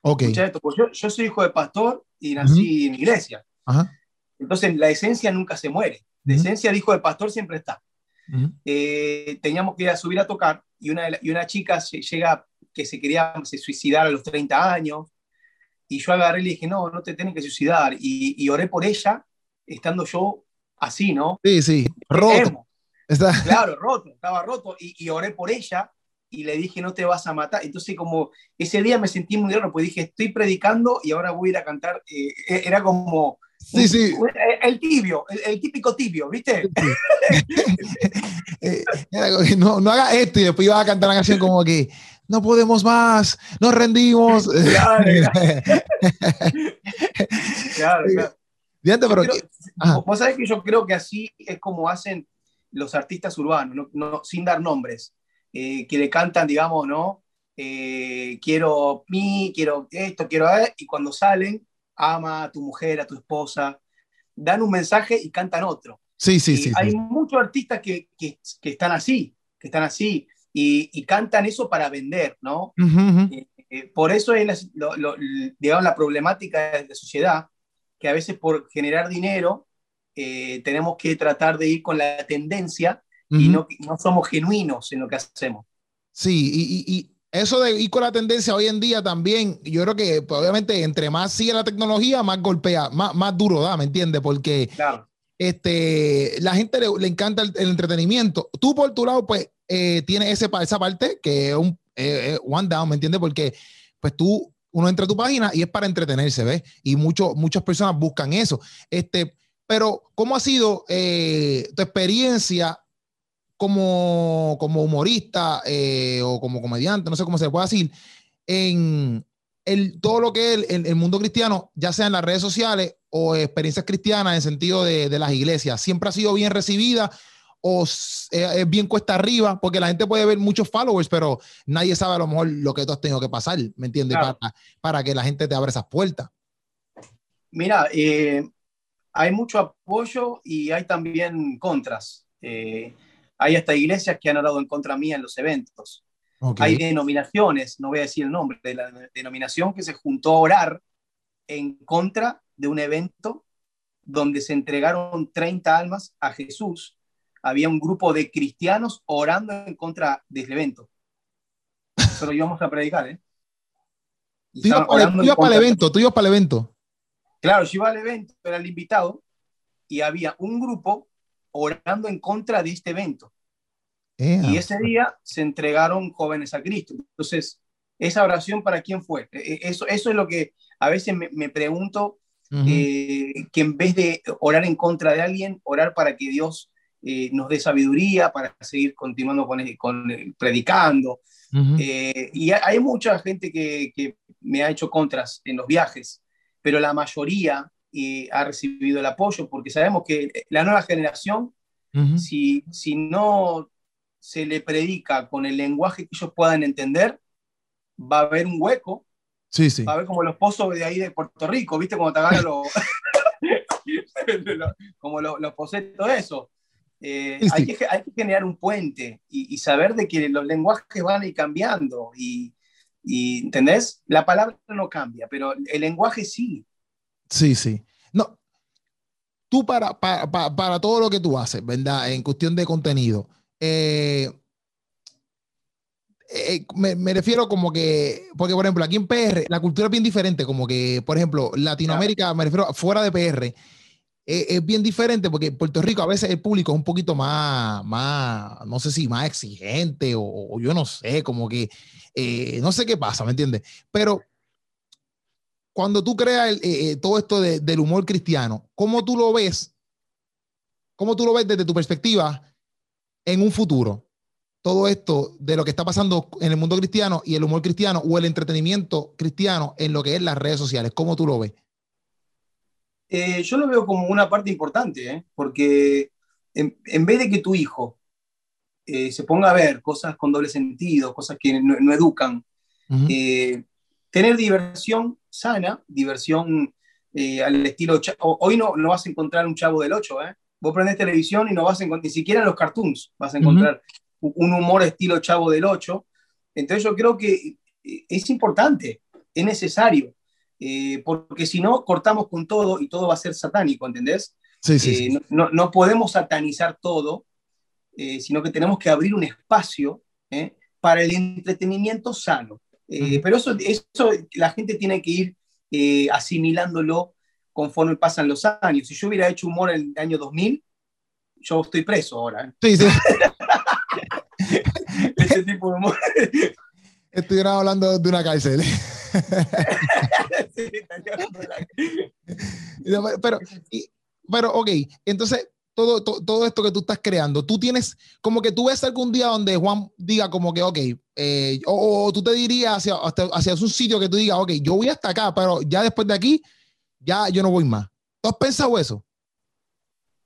Ok. Pues yo, soy hijo de pastor y nací en iglesia. Entonces, la esencia nunca se muere. La esencia de hijo de pastor siempre está. Eh, teníamos que ir a subir a tocar y una, y una chica llega que se quería se suicidar a los 30 años y yo agarré y le dije, no, no te tienes que suicidar. Y, y oré por ella, estando yo así, ¿no? Sí, sí, roto. Claro, roto, estaba roto. Y, y, oré por ella y le dije, no te vas a matar. Entonces, como ese día me sentí muy raro, pues dije, estoy predicando y ahora voy a ir a cantar. Eh, e, era como Sí, sí. El, tibio, el, típico tibio, ¿viste? (laughs) Eh, no, no haga esto y después iba a cantar una canción como que no podemos más, nos rendimos. Claro, (laughs) claro. (laughs) pero, vos sabés que yo creo que así es como hacen los artistas urbanos, no, sin dar nombres, eh, que le cantan, digamos, ¿no? Eh, quiero mí, quiero esto, quiero a y cuando salen ama a tu mujer, a tu esposa, dan un mensaje y cantan otro. Sí, sí, sí. Hay muchos artistas que, que, están así, que están así, y, cantan eso para vender, ¿no? Eh, eh, por eso es la, digamos, la problemática de la sociedad, que a veces por generar dinero eh, tenemos que tratar de ir con la tendencia y no, no somos genuinos en lo que hacemos. Sí, y, y eso de ir con la tendencia hoy en día también, yo creo que pues, obviamente entre más sigue la tecnología, más golpea, más, más duro da, ¿me entiendes? Porque este, la gente le, encanta el, entretenimiento. Tú por tu lado, pues, eh, tienes ese, esa parte que es un eh, one down, ¿me entiendes? Porque pues tú, uno entra a tu página y es para entretenerse, ¿ves? Y mucho, muchas personas buscan eso. Este, pero, ¿cómo ha sido eh, tu experiencia como, como humorista eh, o como comediante, no sé cómo se puede decir, en el, todo lo que es el, mundo cristiano, ya sea en las redes sociales o experiencias cristianas en sentido de, de las iglesias, siempre ha sido bien recibida o es, bien cuesta arriba, porque la gente puede ver muchos followers, pero nadie sabe a lo mejor lo que tú has tenido que pasar, ¿me entiendes? Para, para, que la gente te abra esas puertas. Mira, eh, hay mucho apoyo y hay también contras. Eh, hay hasta iglesias que han orado en contra mía en los eventos. Hay denominaciones, no voy a decir el nombre de la denominación, que se juntó a orar en contra de un evento donde se entregaron 30 almas a Jesús. Había un grupo de cristianos orando en contra del evento. Lo íbamos a predicar, ¿eh? Tú ibas, para, el evento, tú ibas para el evento. Claro, yo iba al evento, era el invitado, y había un grupo orando en contra de este evento. y ese día se entregaron jóvenes a Cristo. Entonces, esa oración para quién fue? E, e, eso, eso es lo que a veces me, pregunto, eh, que en vez de orar en contra de alguien, orar para que Dios eh, nos dé sabiduría para seguir continuando con, con predicando. Eh, y hay mucha gente que, que, me ha hecho contras en los viajes, pero la mayoría y ha recibido el apoyo, porque sabemos que la nueva generación, si, si no se le predica con el lenguaje que ellos puedan entender, va a haber un hueco. Sí, sí. Va a haber como los pozos de ahí de Puerto Rico, ¿viste? Como te agarran (laughs) los. como los, los todo eso. Eh, hay, que, hay, que, generar un puente y, y, saber de que los lenguajes van a ir cambiando. Y, y, ¿entendés? La palabra no cambia, pero el lenguaje sí. Sí, sí. No, tú para, para, para, todo lo que tú haces, ¿verdad? En cuestión de contenido, eh, eh, me, refiero como que, porque por ejemplo, aquí en PR la cultura es bien diferente, como que, por ejemplo, Latinoamérica, me refiero fuera de PR, eh, es bien diferente porque en Puerto Rico a veces el público es un poquito más, más no sé si más exigente o, yo no sé, como que, no sé qué pasa, ¿me entiendes? Pero cuando tú creas eh, eh, todo esto del humor cristiano, ¿cómo tú lo ves? ¿Cómo tú lo ves desde tu perspectiva en un futuro? Todo esto de lo que está pasando en el mundo cristiano y el humor cristiano o el entretenimiento cristiano en lo que es las redes sociales. ¿Cómo tú lo ves? Eh, yo lo veo como una parte importante, porque en, vez de que tu hijo eh, se ponga a ver cosas con doble sentido, cosas que no, educan. Eh, tener diversión sana, diversión al estilo... Hoy no, no vas a encontrar un chavo del 8, ¿eh? Vos prendés televisión y no vas a encontrar, ni siquiera en los cartoons vas a encontrar un humor estilo chavo del 8. Entonces yo creo que es importante, es necesario, porque si no, cortamos con todo y todo va a ser satánico, ¿entendés? Sí, sí, No, no, podemos satanizar todo, eh, sino que tenemos que abrir un espacio ¿eh? para el entretenimiento sano. Eh, pero eso, eso la gente tiene que ir asimilándolo conforme pasan los años. Si yo hubiera hecho humor en el año 2000, yo estoy preso ahora. Sí, sí. (laughs) Ese tipo de humor. Estuviera hablando de una cárcel. (laughs) (laughs) pero, pero, ok, entonces todo, todo, esto que tú estás creando, tú tienes, como que tú ves algún día donde Juan diga como que, ok, eh, o, tú te dirías hacia, hacia un sitio que tú digas, ok, yo voy hasta acá, pero ya después de aquí, ya yo no voy más. ¿Tú has pensado eso?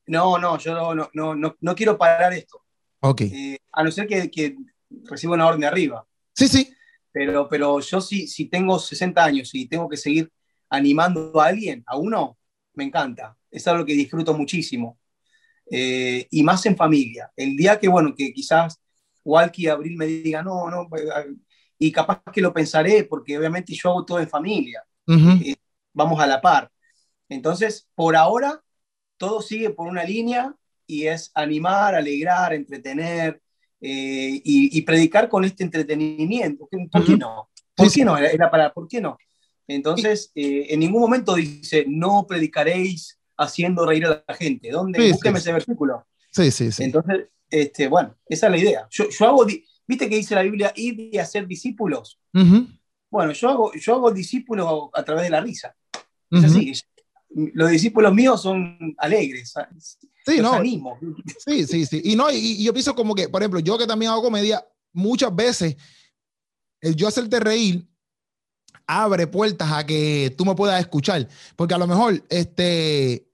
No, no, yo no, no, no, no quiero parar esto. Ok. Eh, a no ser que, que reciba una orden de arriba. Sí, sí. Pero, pero yo sí, si tengo 60 años y tengo que seguir animando a alguien, a uno, me encanta. Es algo que disfruto muchísimo. Eh, y más en familia. El día que, bueno, que quizás Walkie Abril me diga, no, no, pues, ah", y capaz que lo pensaré, porque obviamente yo hago todo en familia, eh, vamos a la par. Entonces, por ahora, todo sigue por una línea y es animar, alegrar, entretener eh, y, predicar con este entretenimiento. ¿Por qué no? ¿Por qué no? Era para, ¿por qué no? Entonces, en ningún momento dice, no predicaréis haciendo reír a la gente. ¿Dónde? Sí, Búsqueme ese versículo. Sí, sí, sí. Entonces, este, bueno, esa es la idea. Yo, yo hago, ¿viste que dice la Biblia, ir y hacer discípulos? Bueno, yo hago, yo hago discípulos a través de la risa. Es así. Los discípulos míos son alegres. Sí, los no. Animo. Sí, sí, sí. Y, no, y, yo pienso como que, por ejemplo, yo que también hago comedia, muchas veces el yo hacerte reír abre puertas a que tú me puedas escuchar. Porque a lo mejor, este,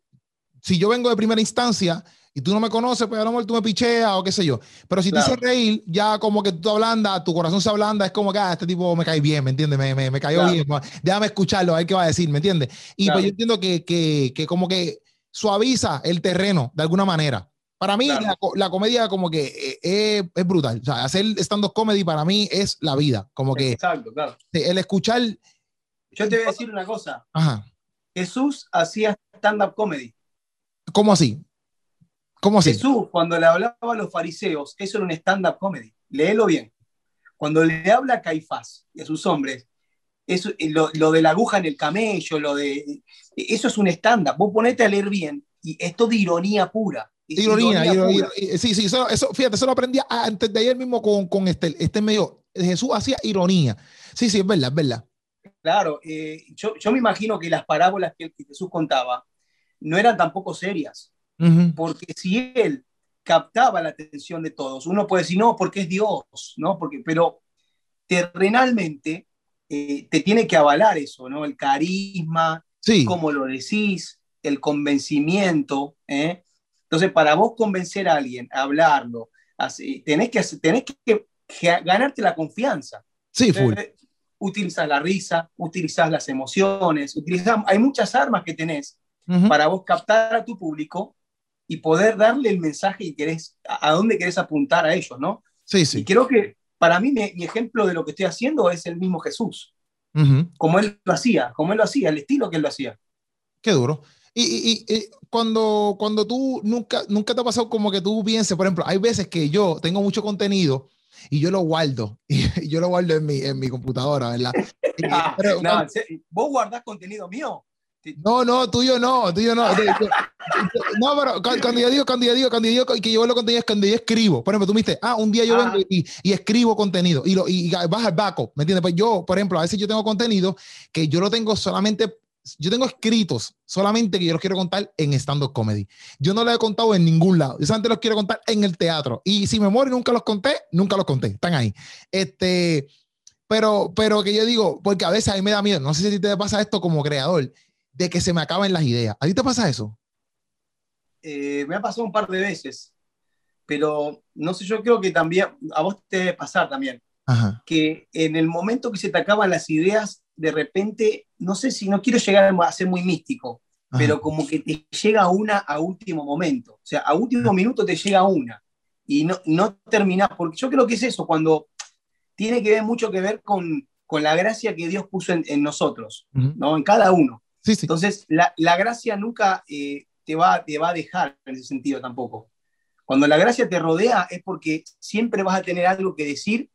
si yo vengo de primera instancia y tú no me conoces, pues a lo mejor tú me picheas o qué sé yo. Pero si te hice reír, ya como que tú ablandas, tu corazón se ablanda, es como que ah, este tipo me cae bien, ¿me entiendes? Me, me, me cayó bien. Pues, déjame escucharlo, a ver qué va a decir, ¿me entiendes? Y pues yo entiendo que, que, que, como que suaviza el terreno de alguna manera. Para mí, la, la, comedia como que es, eh, es, brutal. O sea, hacer stand-up comedy para mí es la vida. Como que Exacto, claro. el escuchar. Yo te voy a decir una cosa. Ajá. Jesús hacía stand-up comedy. ¿Cómo así? ¿Cómo así? Jesús, cuando le hablaba a los fariseos, eso era un stand-up comedy. Léelo bien. Cuando le habla a Caifás y a sus hombres, eso, eh, lo, lo, de la aguja en el camello, lo de. Eso es un stand-up. Vos ponete a leer bien y esto de ironía pura. Ironía, ironía, ironía, Sí, sí, eso, eso, fíjate, eso lo aprendí antes de ayer mismo con, con este, este medio. Jesús hacía ironía. Sí, sí, es verdad, es verdad. Claro, eh, yo, yo, me imagino que las parábolas que Jesús contaba no eran tampoco serias, porque si él captaba la atención de todos, uno puede decir, no, porque es Dios, ¿no? Porque, pero terrenalmente eh, te tiene que avalar eso, ¿no? El carisma, sí. cómo lo decís, el convencimiento, ¿eh? Entonces, para vos convencer a alguien, hablarlo, así, tenés, que, tenés que, ganarte la confianza. Sí, full. Eh, utilizas la risa, utilizas las emociones, utilizas, hay muchas armas que tenés para vos captar a tu público y poder darle el mensaje y querés, a, dónde querés apuntar a ellos, ¿no? Sí, sí. Y creo que para mí mi, ejemplo de lo que estoy haciendo es el mismo Jesús, como él lo hacía, como él lo hacía, el estilo que él lo hacía. Qué duro. Y, y, cuando, cuando tú nunca, nunca te ha pasado como que tú pienses, por ejemplo, hay veces que yo tengo mucho contenido y yo lo guardo, (laughs) y yo lo guardo en mi, en mi computadora, ¿verdad? (laughs) Ah, no, ¿Vos guardás contenido mío? No, no, tuyo no, tuyo no. (laughs) No, pero cuando yo digo, cuando yo digo, cuando yo digo que yo lo contenido es cuando yo escribo. Por ejemplo, tú me dices, ah, un día yo vengo y, y, escribo contenido y, lo, y vas al backup, ¿me entiendes? Pues yo, por ejemplo, a veces yo tengo contenido que yo lo tengo solamente, yo tengo escritos solamente que yo los quiero contar en stand-up comedy. Yo no los he contado en ningún lado. Yo solamente los quiero contar en el teatro. Y si me muero y nunca los conté, nunca los conté. Están ahí. Este, pero, pero que yo digo, porque a veces a mí me da miedo. No sé si te pasa esto como creador de que se me acaben las ideas. ¿A ti te pasa eso? Eh, me ha pasado un par de veces. pero no sé, yo creo que también, a vos te debe pasar también, que en el momento que se te acaban las ideas, de repente, no sé si no quiero llegar a ser muy místico, pero como que te llega una a último momento, o sea, a último minuto te llega una y no, no terminás, porque yo creo que es eso, cuando tiene que ver mucho que ver con, con la gracia que Dios puso en, nosotros, ¿no? en cada uno. Sí, sí. Entonces, la, la gracia nunca eh, te, va, te va a dejar en ese sentido tampoco. Cuando la gracia te rodea es porque siempre vas a tener algo que decir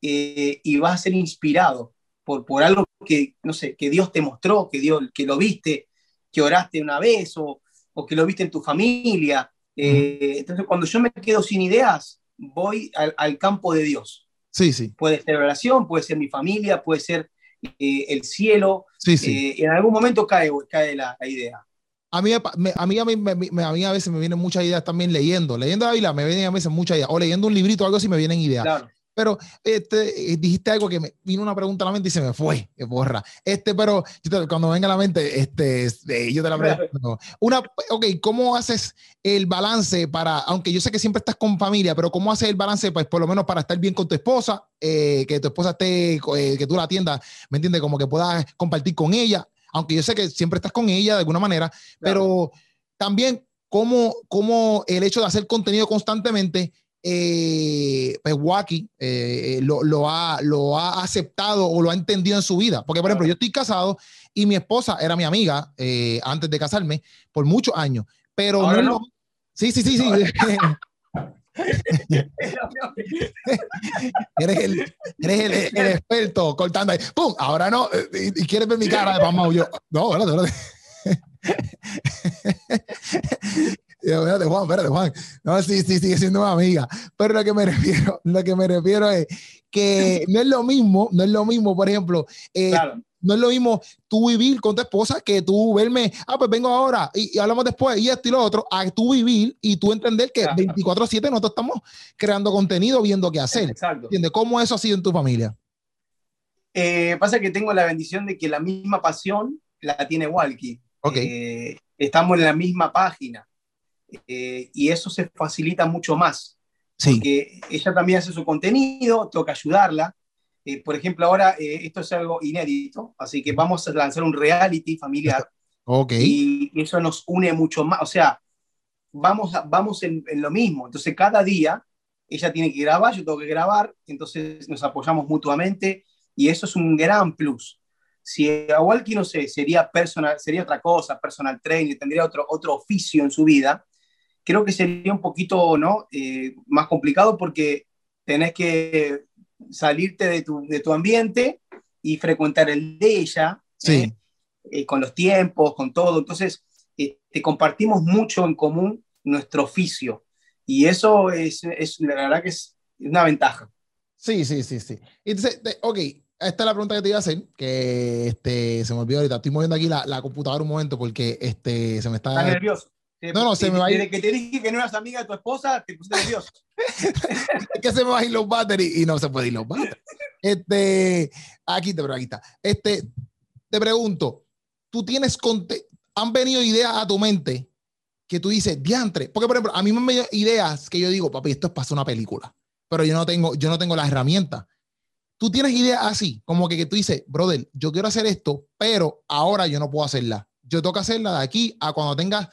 eh, y vas a ser inspirado por, por algo que, no sé, que Dios te mostró, que, Dios, que lo viste, que oraste una vez o, o que lo viste en tu familia. Eh, entonces, cuando yo me quedo sin ideas, voy al, al, campo de Dios. Sí, sí. Puede ser oración, puede ser mi familia, puede ser eh, el cielo. Sí, sí. en algún momento cae, cae la, la idea. A mí, a, mí, a, mí, a, mí a veces me vienen muchas ideas también leyendo. Leyendo la Biblia me vienen a veces muchas ideas. O leyendo un librito o algo así me vienen ideas. Pero este, eh, dijiste algo que me vino una pregunta a la mente y se me fue, borra. Este, pero cuando venga a la mente, este, eh, yo te la pregunto. Una, ok, ¿cómo haces el balance para, aunque yo sé que siempre estás con familia, pero cómo haces el balance, pues por lo menos para estar bien con tu esposa, eh, que tu esposa esté, que tú la atiendas, ¿me entiendes? Como que puedas compartir con ella aunque yo sé que siempre estás con ella de alguna manera, pero también como, como el hecho de hacer contenido constantemente, eh, pues Wacky eh, lo, lo, ha, lo ha aceptado o lo ha entendido en su vida. Porque, por ejemplo, yo estoy casado y mi esposa era mi amiga eh, antes de casarme por muchos años, pero no, Sí, sí, sí, sí. (laughs) eres el, eres el, el, experto cortando ahí. ¡Pum! Ahora no. Y, y quieres ver mi cara de pasmado. Yo, no, espérate, espérate. Yo, espérate, Juan, espérate, Juan. No, sí, sí, sigue siendo una amiga. Pero lo que me (laughs) refiero, lo que me refiero es que (laughs) no es lo mismo, no es lo mismo, por ejemplo, eh, claro no es lo mismo tú vivir con tu esposa que tú verme, ah, pues vengo ahora y, hablamos después y esto y lo otro, a tú vivir y tú entender que 24/7 nosotros estamos creando contenido, viendo qué hacer. Exacto. ¿Entiendes? ¿Cómo eso ha sido en tu familia? Eh, pasa que tengo la bendición de que la misma pasión la tiene Walkie. Okay. Eh, estamos en la misma página eh, y eso se facilita mucho más. Sí. Porque ella también hace su contenido, toca ayudarla eh, por ejemplo, ahora eh, esto es algo inédito, así que vamos a lanzar un reality familiar. Ok. Y eso nos une mucho más. O sea, vamos, vamos en, lo mismo. Entonces, cada día ella tiene que grabar, yo tengo que grabar, entonces nos apoyamos mutuamente y eso es un gran plus. Si a Walkie, no sé, sería, personal, sería otra cosa, personal trainer, tendría otro, otro oficio en su vida, creo que sería un poquito ¿no? Eh, más complicado porque tenés que salirte de tu, de tu ambiente y frecuentar el de ella, sí. Eh, con los tiempos, con todo. Entonces, eh, te compartimos mucho en común nuestro oficio. Y eso es, es, la verdad que es una ventaja. Sí, sí, sí, sí. Entonces, ok, esta es la pregunta que te iba a hacer, que este, se me olvidó ahorita. Estoy moviendo aquí la, la computadora un momento porque este, se me está... Está nervioso. No, no, se me va a ir. Que te dije que no eras amiga de tu esposa, te puse nervioso. es (laughs) que se me va a ir los batteries y no se puede ir los batteries. Este, aquí te, pero aquí está. Este, te pregunto, tú tienes, han venido ideas a tu mente que tú dices, diantre, porque por ejemplo, a mí me han venido ideas que yo digo, papi, esto es para una película, pero yo no tengo, yo no tengo las herramientas. Tú tienes ideas así, como que, que tú dices, brother, yo quiero hacer esto, pero ahora yo no puedo hacerla. Yo tengo que hacerla de aquí a cuando tengas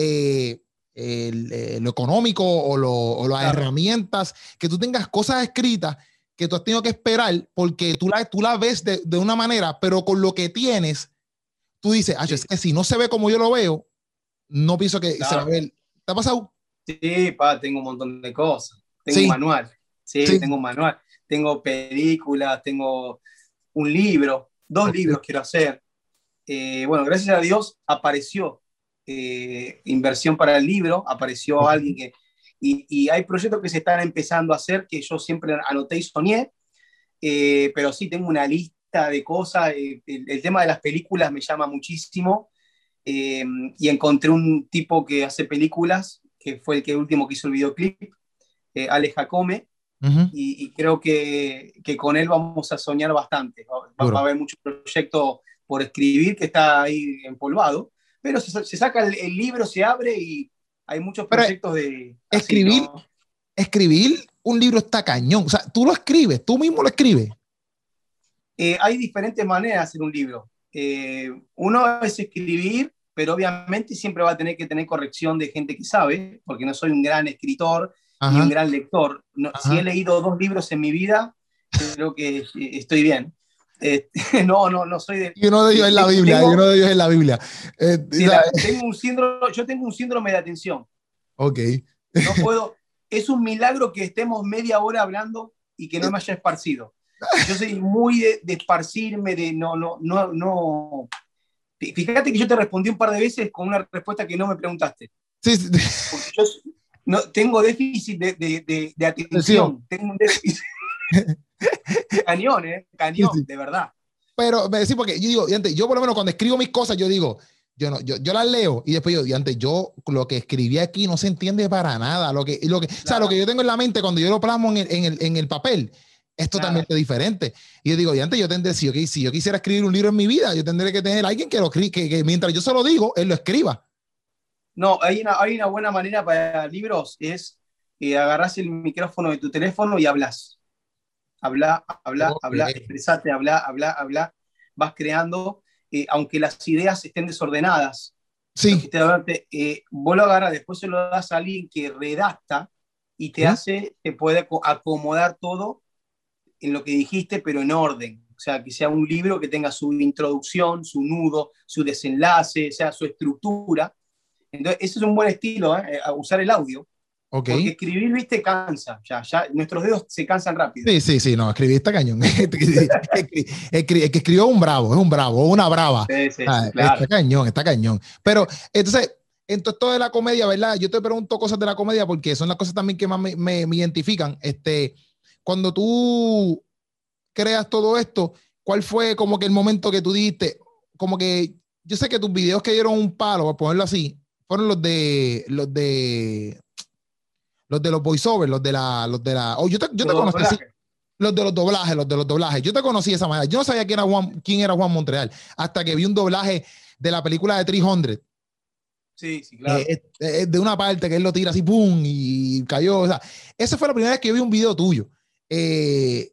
eh, eh, lo económico o, las herramientas, que tú tengas cosas escritas que tú has tenido que esperar porque tú la, tú la ves de, una manera, pero con lo que tienes, tú dices, ah, es que si no se ve como yo lo veo, no pienso que se va a ver. ¿Te ha pasado? Sí, pa, tengo un montón de cosas. Tengo un manual. Sí, tengo un manual. Tengo películas, tengo un libro, dos libros quiero hacer. Eh, bueno, gracias a Dios apareció eh, inversión para el libro, apareció alguien que... Y, hay proyectos que se están empezando a hacer que yo siempre anoté y soñé, eh, pero sí tengo una lista de cosas. Eh, el, tema de las películas me llama muchísimo y encontré un tipo que hace películas, que fue el que último que hizo el videoclip, Alex Jacome, y, creo que, que, con él vamos a soñar bastante. Va, va a haber mucho proyecto por escribir que está ahí empolvado, pero se, saca el, libro, se abre y hay muchos proyectos de... escribir, escribir un libro está cañón. O sea, tú lo escribes, tú mismo lo escribes. Eh, hay diferentes maneras de hacer un libro. Eh, uno es escribir, pero obviamente siempre va a tener que tener corrección de gente que sabe, porque no soy un gran escritor ni un gran lector. si he leído dos libros en mi vida, creo que estoy bien. Eh, (laughs) no, no, no soy de. Y uno de ellos es la Biblia, y uno de ellos es la Biblia. tengo un síndrome, yo tengo un síndrome de atención. Ok. No puedo. Es un milagro que estemos media hora hablando y que no me haya esparcido. Yo soy muy de, esparcirme, de no, no, no, no. Fíjate que yo te respondí un par de veces con una respuesta que no me preguntaste. Sí, sí. Porque yo no, tengo déficit de, de, de atención. Tengo un déficit. (laughs) (laughs) cañón, ¿eh? Cañón, de verdad. Pero me decís, porque yo digo, antes, yo por lo menos cuando escribo mis cosas, yo digo, yo, no, yo, yo las leo y después yo, antes, yo lo que escribí aquí no se entiende para nada. Lo que, lo que, O sea, lo que yo tengo en la mente cuando yo lo plasmo en el, en el, en el papel es totalmente diferente. Y yo digo, y antes yo tendré, si yo, si yo quisiera escribir un libro en mi vida, yo tendré que tener a alguien que lo que, que mientras yo se lo digo, él lo escriba. No, hay una, hay una buena manera para libros, es que eh, agarras el micrófono de tu teléfono y hablas. Habla, habla, habla, expresate, habla, habla, habla. Vas creando, eh, aunque las ideas estén desordenadas. Sí. Te, eh, vos lo agarras, después se lo das a alguien que redacta y te hace, te puede acomodar todo en lo que dijiste, pero en orden. O sea, que sea un libro que tenga su introducción, su nudo, su desenlace, o sea, su estructura. Entonces, ese es un buen estilo, ¿eh? usar el audio. Okay. Porque escribir, viste, cansa. Ya, ya, nuestros dedos se cansan rápido. Sí, sí, sí, no, escribir está cañón. (laughs) el que escribió un bravo, es un bravo, una brava. Sí, sí, ah, claro. Está cañón, está cañón. Pero, entonces, entonces, todo de la comedia, ¿verdad? Yo te pregunto cosas de la comedia porque son las cosas también que más me, me, me identifican. Este, cuando tú creas todo esto, ¿cuál fue como que el momento que tú diste? Como que yo sé que tus videos que dieron un palo, por ponerlo así, fueron los de los de los de los voiceovers, los de la, los de la. Oh, yo te, yo te conocí. los de los doblajes, los de los doblajes. Yo te conocí de esa manera. Yo no sabía quién era Juan, quién era Juan Montreal hasta que vi un doblaje de la película de 300. Sí, sí, claro. Eh, de una parte que él lo tira así, ¡pum! y cayó. O sea, esa fue la primera vez que vi un video tuyo. Eh,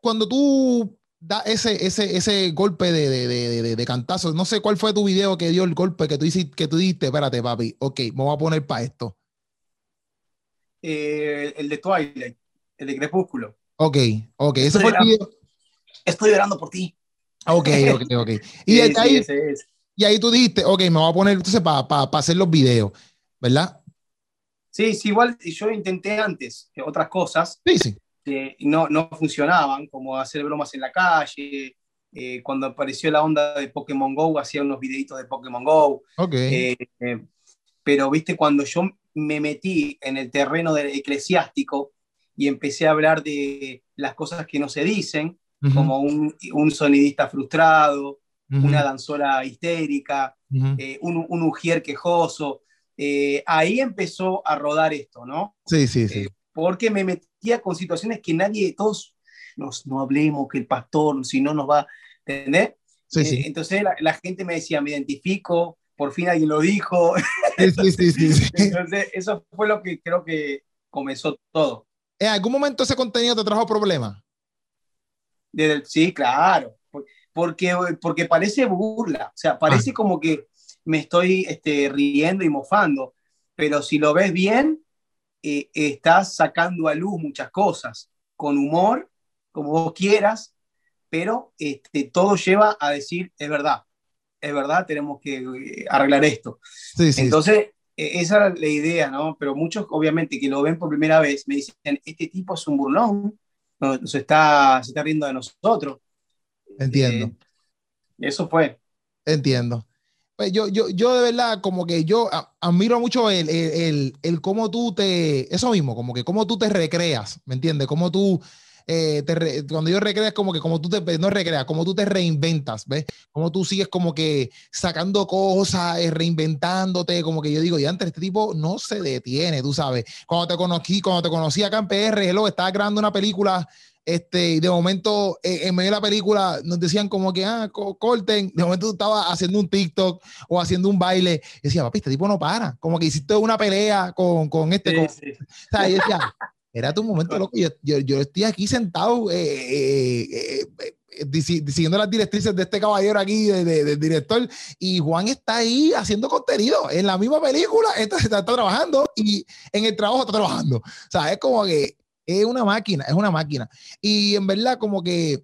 cuando tú das ese, ese, ese golpe de, de, de, de, cantazo, no sé cuál fue tu video que dio el golpe que tú, hiciste, que tú diste, espérate, papi, ok, me voy a poner para esto. Eh, el de Twilight, el de Crepúsculo. Ok, ok, ese fue el video. Estoy llorando por ti. Ok, ok, (laughs) ok. Y, ahí, y ahí tú dijiste, ok, me voy a poner entonces para pa, hacer los videos, ¿verdad? Sí, sí, igual yo intenté antes otras cosas. Sí, sí no, no funcionaban, como hacer bromas en la calle. Eh, cuando apareció la onda de Pokémon Go, hacía unos videitos de Pokémon Go. Okay. Eh, pero, viste, cuando yo me metí en el terreno del eclesiástico y empecé a hablar de las cosas que no se dicen, como un, un, sonidista frustrado, una danzora histérica, eh, un, un, ujier quejoso, ahí empezó a rodar esto, ¿no? Sí, sí, sí. porque me metí con situaciones que nadie, todos nos, no hablemos, que el pastor, si no nos va a entender. Eh, entonces la, gente me decía, me identifico, por fin alguien lo dijo. Sí, sí, sí, (laughs) Entonces eso fue lo que creo que comenzó todo. ¿En algún momento ese contenido te trajo problemas? sí, claro, porque, porque parece burla, o sea, parece ah. como que me estoy este, riendo y mofando, pero si lo ves bien, eh, estás sacando a luz muchas cosas, con humor, como vos quieras, pero este, todo lleva a decir, es verdad, es verdad, tenemos que eh, arreglar esto. Entonces, e, esa era la idea, ¿no? Pero muchos, obviamente, que lo ven por primera vez, me dicen, este tipo es un burlón, se, está, se está riendo de nosotros. Entiendo. Eh, eso fue. Entiendo. Pues yo, yo, yo de verdad, como que yo admiro mucho el, el, el, cómo tú te, eso mismo, como que cómo tú te recreas, ¿me entiendes? Cómo tú, eh, te cuando yo recreas, como que como tú te, no recreas, como tú te reinventas, ¿ves? Como tú sigues como que sacando cosas, eh, reinventándote, como que yo digo, y antes este tipo no se detiene, tú sabes. Cuando te conocí, cuando te conocí acá en PR, hello, estaba grabando una película Este, de momento, en medio de la película, nos decían como que, ah, corten. De momento tú estabas haciendo un TikTok o haciendo un baile. Y decía, papi, este tipo no para. Como que hiciste una pelea con, con este. O sea, y decía, era tu momento, loco. Yo, yo, yo estoy aquí sentado eh, eh, eh, siguiendo las directrices de este caballero aquí, de, del director, y Juan está ahí haciendo contenido en la misma película, está, está, trabajando y en el trabajo está trabajando. O sea, es como que es una máquina, es una máquina. Y en verdad, como que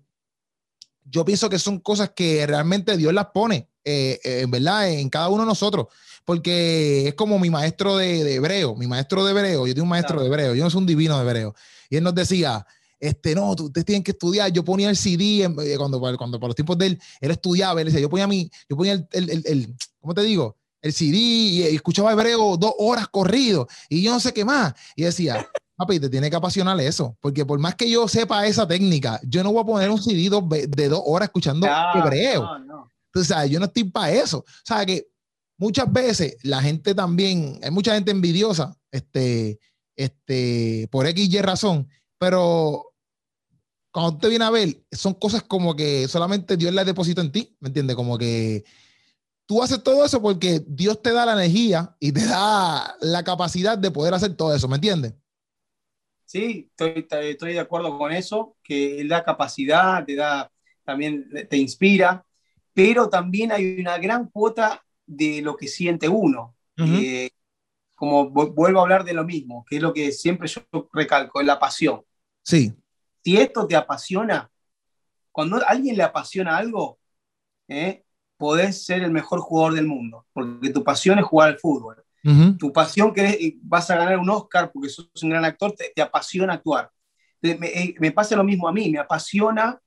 yo pienso que son cosas que realmente Dios las pone, en verdad, en cada uno de nosotros porque es como mi maestro de, hebreo, mi maestro de hebreo, yo tengo un maestro de hebreo, yo no soy un divino de hebreo, y él nos decía, este, no, ustedes tienen que estudiar, yo ponía el CD, eh, cuando, cuando por los tiempos de él, él estudiaba, él decía, yo ponía mi, yo ponía el, el, el, ¿cómo te digo? El CD y, escuchaba hebreo dos horas corrido, y yo no sé qué más, y decía, (laughs) papi, te tiene que apasionar eso, porque por más que yo sepa esa técnica, yo no voy a poner un CD de dos horas escuchando hebreo. No, no. Entonces, yo no estoy para eso. O sea, que muchas veces la gente también, hay mucha gente envidiosa, este, este, por X y razón, pero cuando te viene a ver, son cosas como que solamente Dios las deposita en ti, ¿me entiendes? Como que tú haces todo eso porque Dios te da la energía y te da la capacidad de poder hacer todo eso, ¿me entiendes? Sí, estoy, estoy de acuerdo con eso, que Él da capacidad, te da, también te inspira, pero también hay una gran cuota de lo que siente uno. Eh, como vuelvo a hablar de lo mismo, que es lo que siempre yo recalco, es la pasión. Sí. Si esto te apasiona, cuando a alguien le apasiona algo, eh, podés ser el mejor jugador del mundo, porque tu pasión es jugar al fútbol. Tu pasión que vas a ganar un Oscar porque sos un gran actor, te, apasiona actuar. Me, me, pasa lo mismo a mí, me apasiona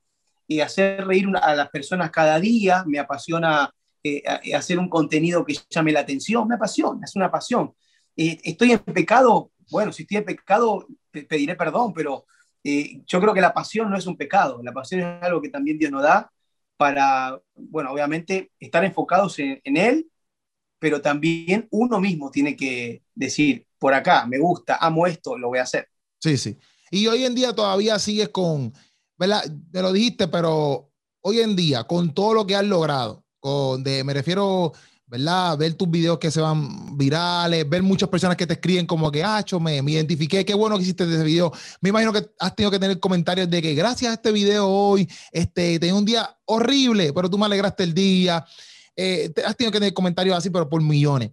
hacer reír a las personas cada día, me apasiona eh, hacer un contenido que llame la atención, me apasiona, es una pasión. Eh, ¿Estoy en pecado? Bueno, si estoy en pecado, pediré perdón, pero eh, yo creo que la pasión no es un pecado, la pasión es algo que también Dios nos da para, bueno, obviamente estar enfocados en, Él, pero también uno mismo tiene que decir, por acá, me gusta, amo esto, lo voy a hacer. Sí, sí. Y hoy en día todavía sigues con, ¿verdad? Te lo dijiste, pero hoy en día, con todo lo que has logrado, de, me refiero, ¿verdad? Ver tus videos que se van virales, ver muchas personas que te escriben como que, ah, me, me identifiqué, qué bueno que hiciste ese video. Me imagino que has tenido que tener comentarios de que gracias a este video hoy, este, tenía un día horrible, pero tú me alegraste el día. Eh, has tenido que tener comentarios así, pero por millones.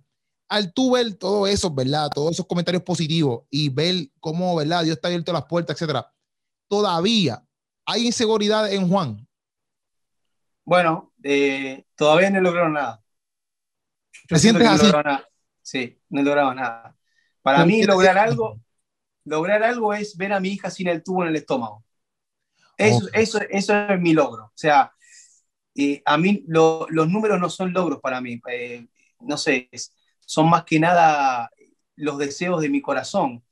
Al tú ver todo eso, ¿verdad? Todos esos comentarios positivos y ver cómo, ¿verdad? Dios está abierto las puertas, etcétera. Todavía hay inseguridad en Juan. Bueno, eh, todavía no he logrado nada. ¿Te sientes así? Sí, no he logrado nada. Para mí lograr algo, lograr algo es ver a mi hija sin el tubo en el estómago. Eso, eso, eso es mi logro. O sea, eh, a mí los números no son logros para mí. Eh, no sé, son más que nada los deseos de mi corazón.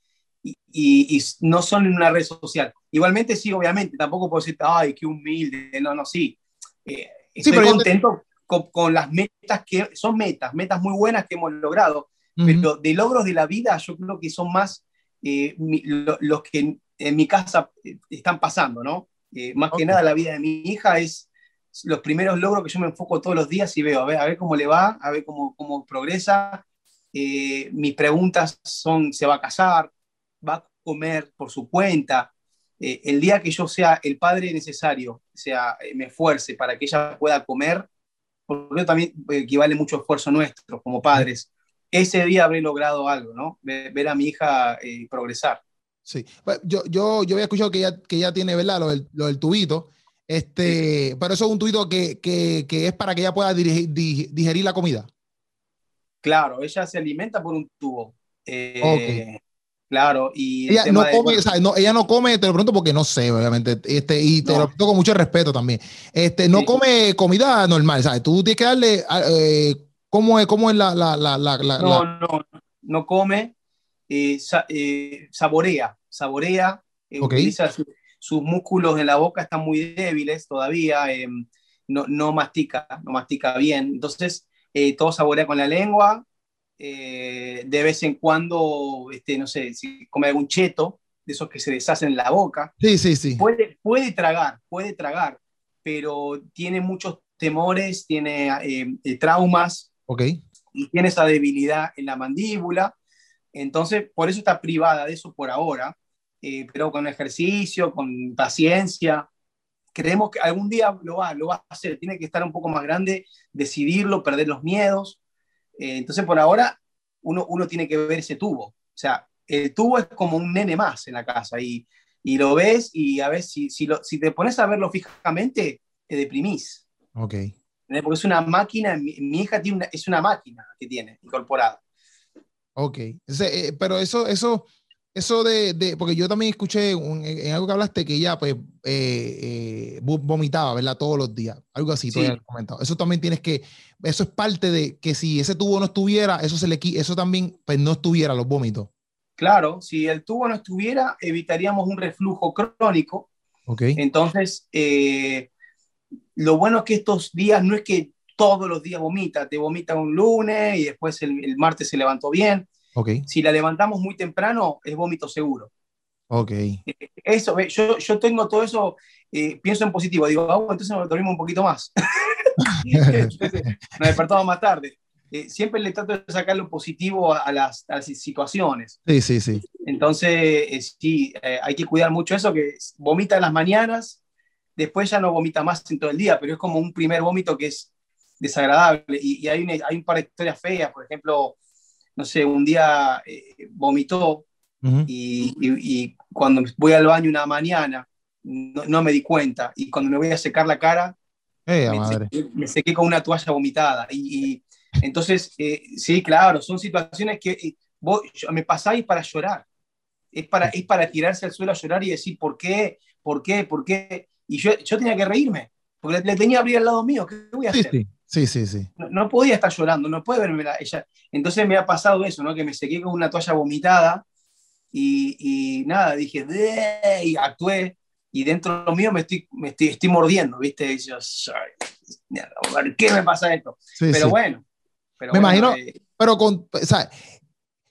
Y, y, no son en una red social. Igualmente sí, obviamente, tampoco puedo decir, ay, qué humilde, no, no, sí, eh, estoy contento con, las metas que son metas, metas muy buenas que hemos logrado, pero de logros de la vida yo creo que son más eh, los que en, mi casa eh, están pasando, ¿no? más que nada la vida de mi hija es los primeros logros que yo me enfoco todos los días y veo, a ver, a ver cómo le va, a ver cómo, cómo progresa. mis preguntas son, ¿se va a casar? ¿Va a comer por su cuenta? Eh, el día que yo sea el padre necesario, sea, eh, me esfuerce para que ella pueda comer, porque también equivale mucho esfuerzo nuestro como padres, ese día habré logrado algo, ¿no? Ver, a mi hija eh, progresar. Sí, yo, yo, yo había escuchado que ella, que ella tiene, ¿verdad? Lo del, lo del tubito, este, pero eso es un tubito que, que, que es para que ella pueda digerir, la comida. Claro, ella se alimenta por un tubo. Eh, Claro, y ella no come, o sea, no, ella no come, te lo pregunto porque no sé, obviamente, este, y te lo pregunto con mucho respeto también. Este, no come comida normal, ¿sabes? Tú tienes que darle, eh, ¿cómo es, cómo es la, la, la, la, No, no, no come, eh, eh, saborea, saborea, utiliza sus músculos en la boca están muy débiles todavía, no, no mastica, no mastica bien, entonces todo saborea con la lengua, eh, de vez en cuando, este, no sé, si come algún cheto, de esos que se deshacen en la boca. Sí, sí, sí. Puede, puede tragar, puede tragar, pero tiene muchos temores, tiene eh, eh, traumas. Ok. Y tiene esa debilidad en la mandíbula. Entonces, por eso está privada de eso por ahora, eh, pero con ejercicio, con paciencia. Creemos que algún día lo va, lo va a hacer. Tiene que estar un poco más grande, decidirlo, perder los miedos. Entonces, por ahora, uno, uno tiene que ver ese tubo. O sea, el tubo es como un nene más en la casa y, y lo ves y a ver si, si, lo, si, te pones a verlo fijamente, te deprimís. Ok. Porque es una máquina, mi, hija tiene una, es una máquina que tiene incorporada. Ok, eh, pero eso, eso, eso de, de, porque yo también escuché en algo que hablaste que ella pues eh, eh, vomitaba, ¿verdad? Todos los días, algo así, sí. comentado. Eso también tienes que, eso es parte de que si ese tubo no estuviera, eso se le eso también pues no estuviera los vómitos. Claro, si el tubo no estuviera, evitaríamos un reflujo crónico. Ok. Entonces, lo bueno es que estos días no es que todos los días vomita, te vomita un lunes y después el, el martes se levantó bien. Okay. Si la levantamos muy temprano, es vómito seguro. Ok. Eso, yo, yo tengo todo eso, eh, pienso en positivo, digo, ah, entonces nos dormimos un poquito más. (laughs) nos (laughs) despertamos más tarde. Eh, siempre le trato de sacar lo positivo a las, a las situaciones. Sí, sí, sí. Entonces, eh, sí, hay que cuidar mucho eso, que vomita en las mañanas, después ya no vomita más en todo el día, pero es como un primer vómito que es desagradable. Y, y hay, un, hay un par de historias feas, por ejemplo, no sé, un día eh, vomitó uh -huh. y, y, y, cuando voy al baño una mañana no, no, me di cuenta y cuando me voy a secar la cara eh, me, sequé, me, sequé, con una toalla vomitada. Y, y entonces, eh, sí, claro, son situaciones que eh, vos, me pasáis para llorar. Es para, es para tirarse al suelo a llorar y decir, ¿por qué? ¿Por qué? ¿Por qué? Y yo, yo tenía que reírme, porque le, le tenía a abrir al lado mío. ¿Qué voy a sí, hacer? Sí. Sí, sí, sí. No, no, podía estar llorando, no puede verme la, ella. Entonces me ha pasado eso, ¿no? Que me sequé con una toalla vomitada y, y nada, dije, y actué y dentro mío me estoy, me estoy, estoy mordiendo, ¿viste? Y yo, ¿por qué me pasa esto? Sí, pero sí. bueno. Pero me bueno, imagino, eh, pero con, o sea,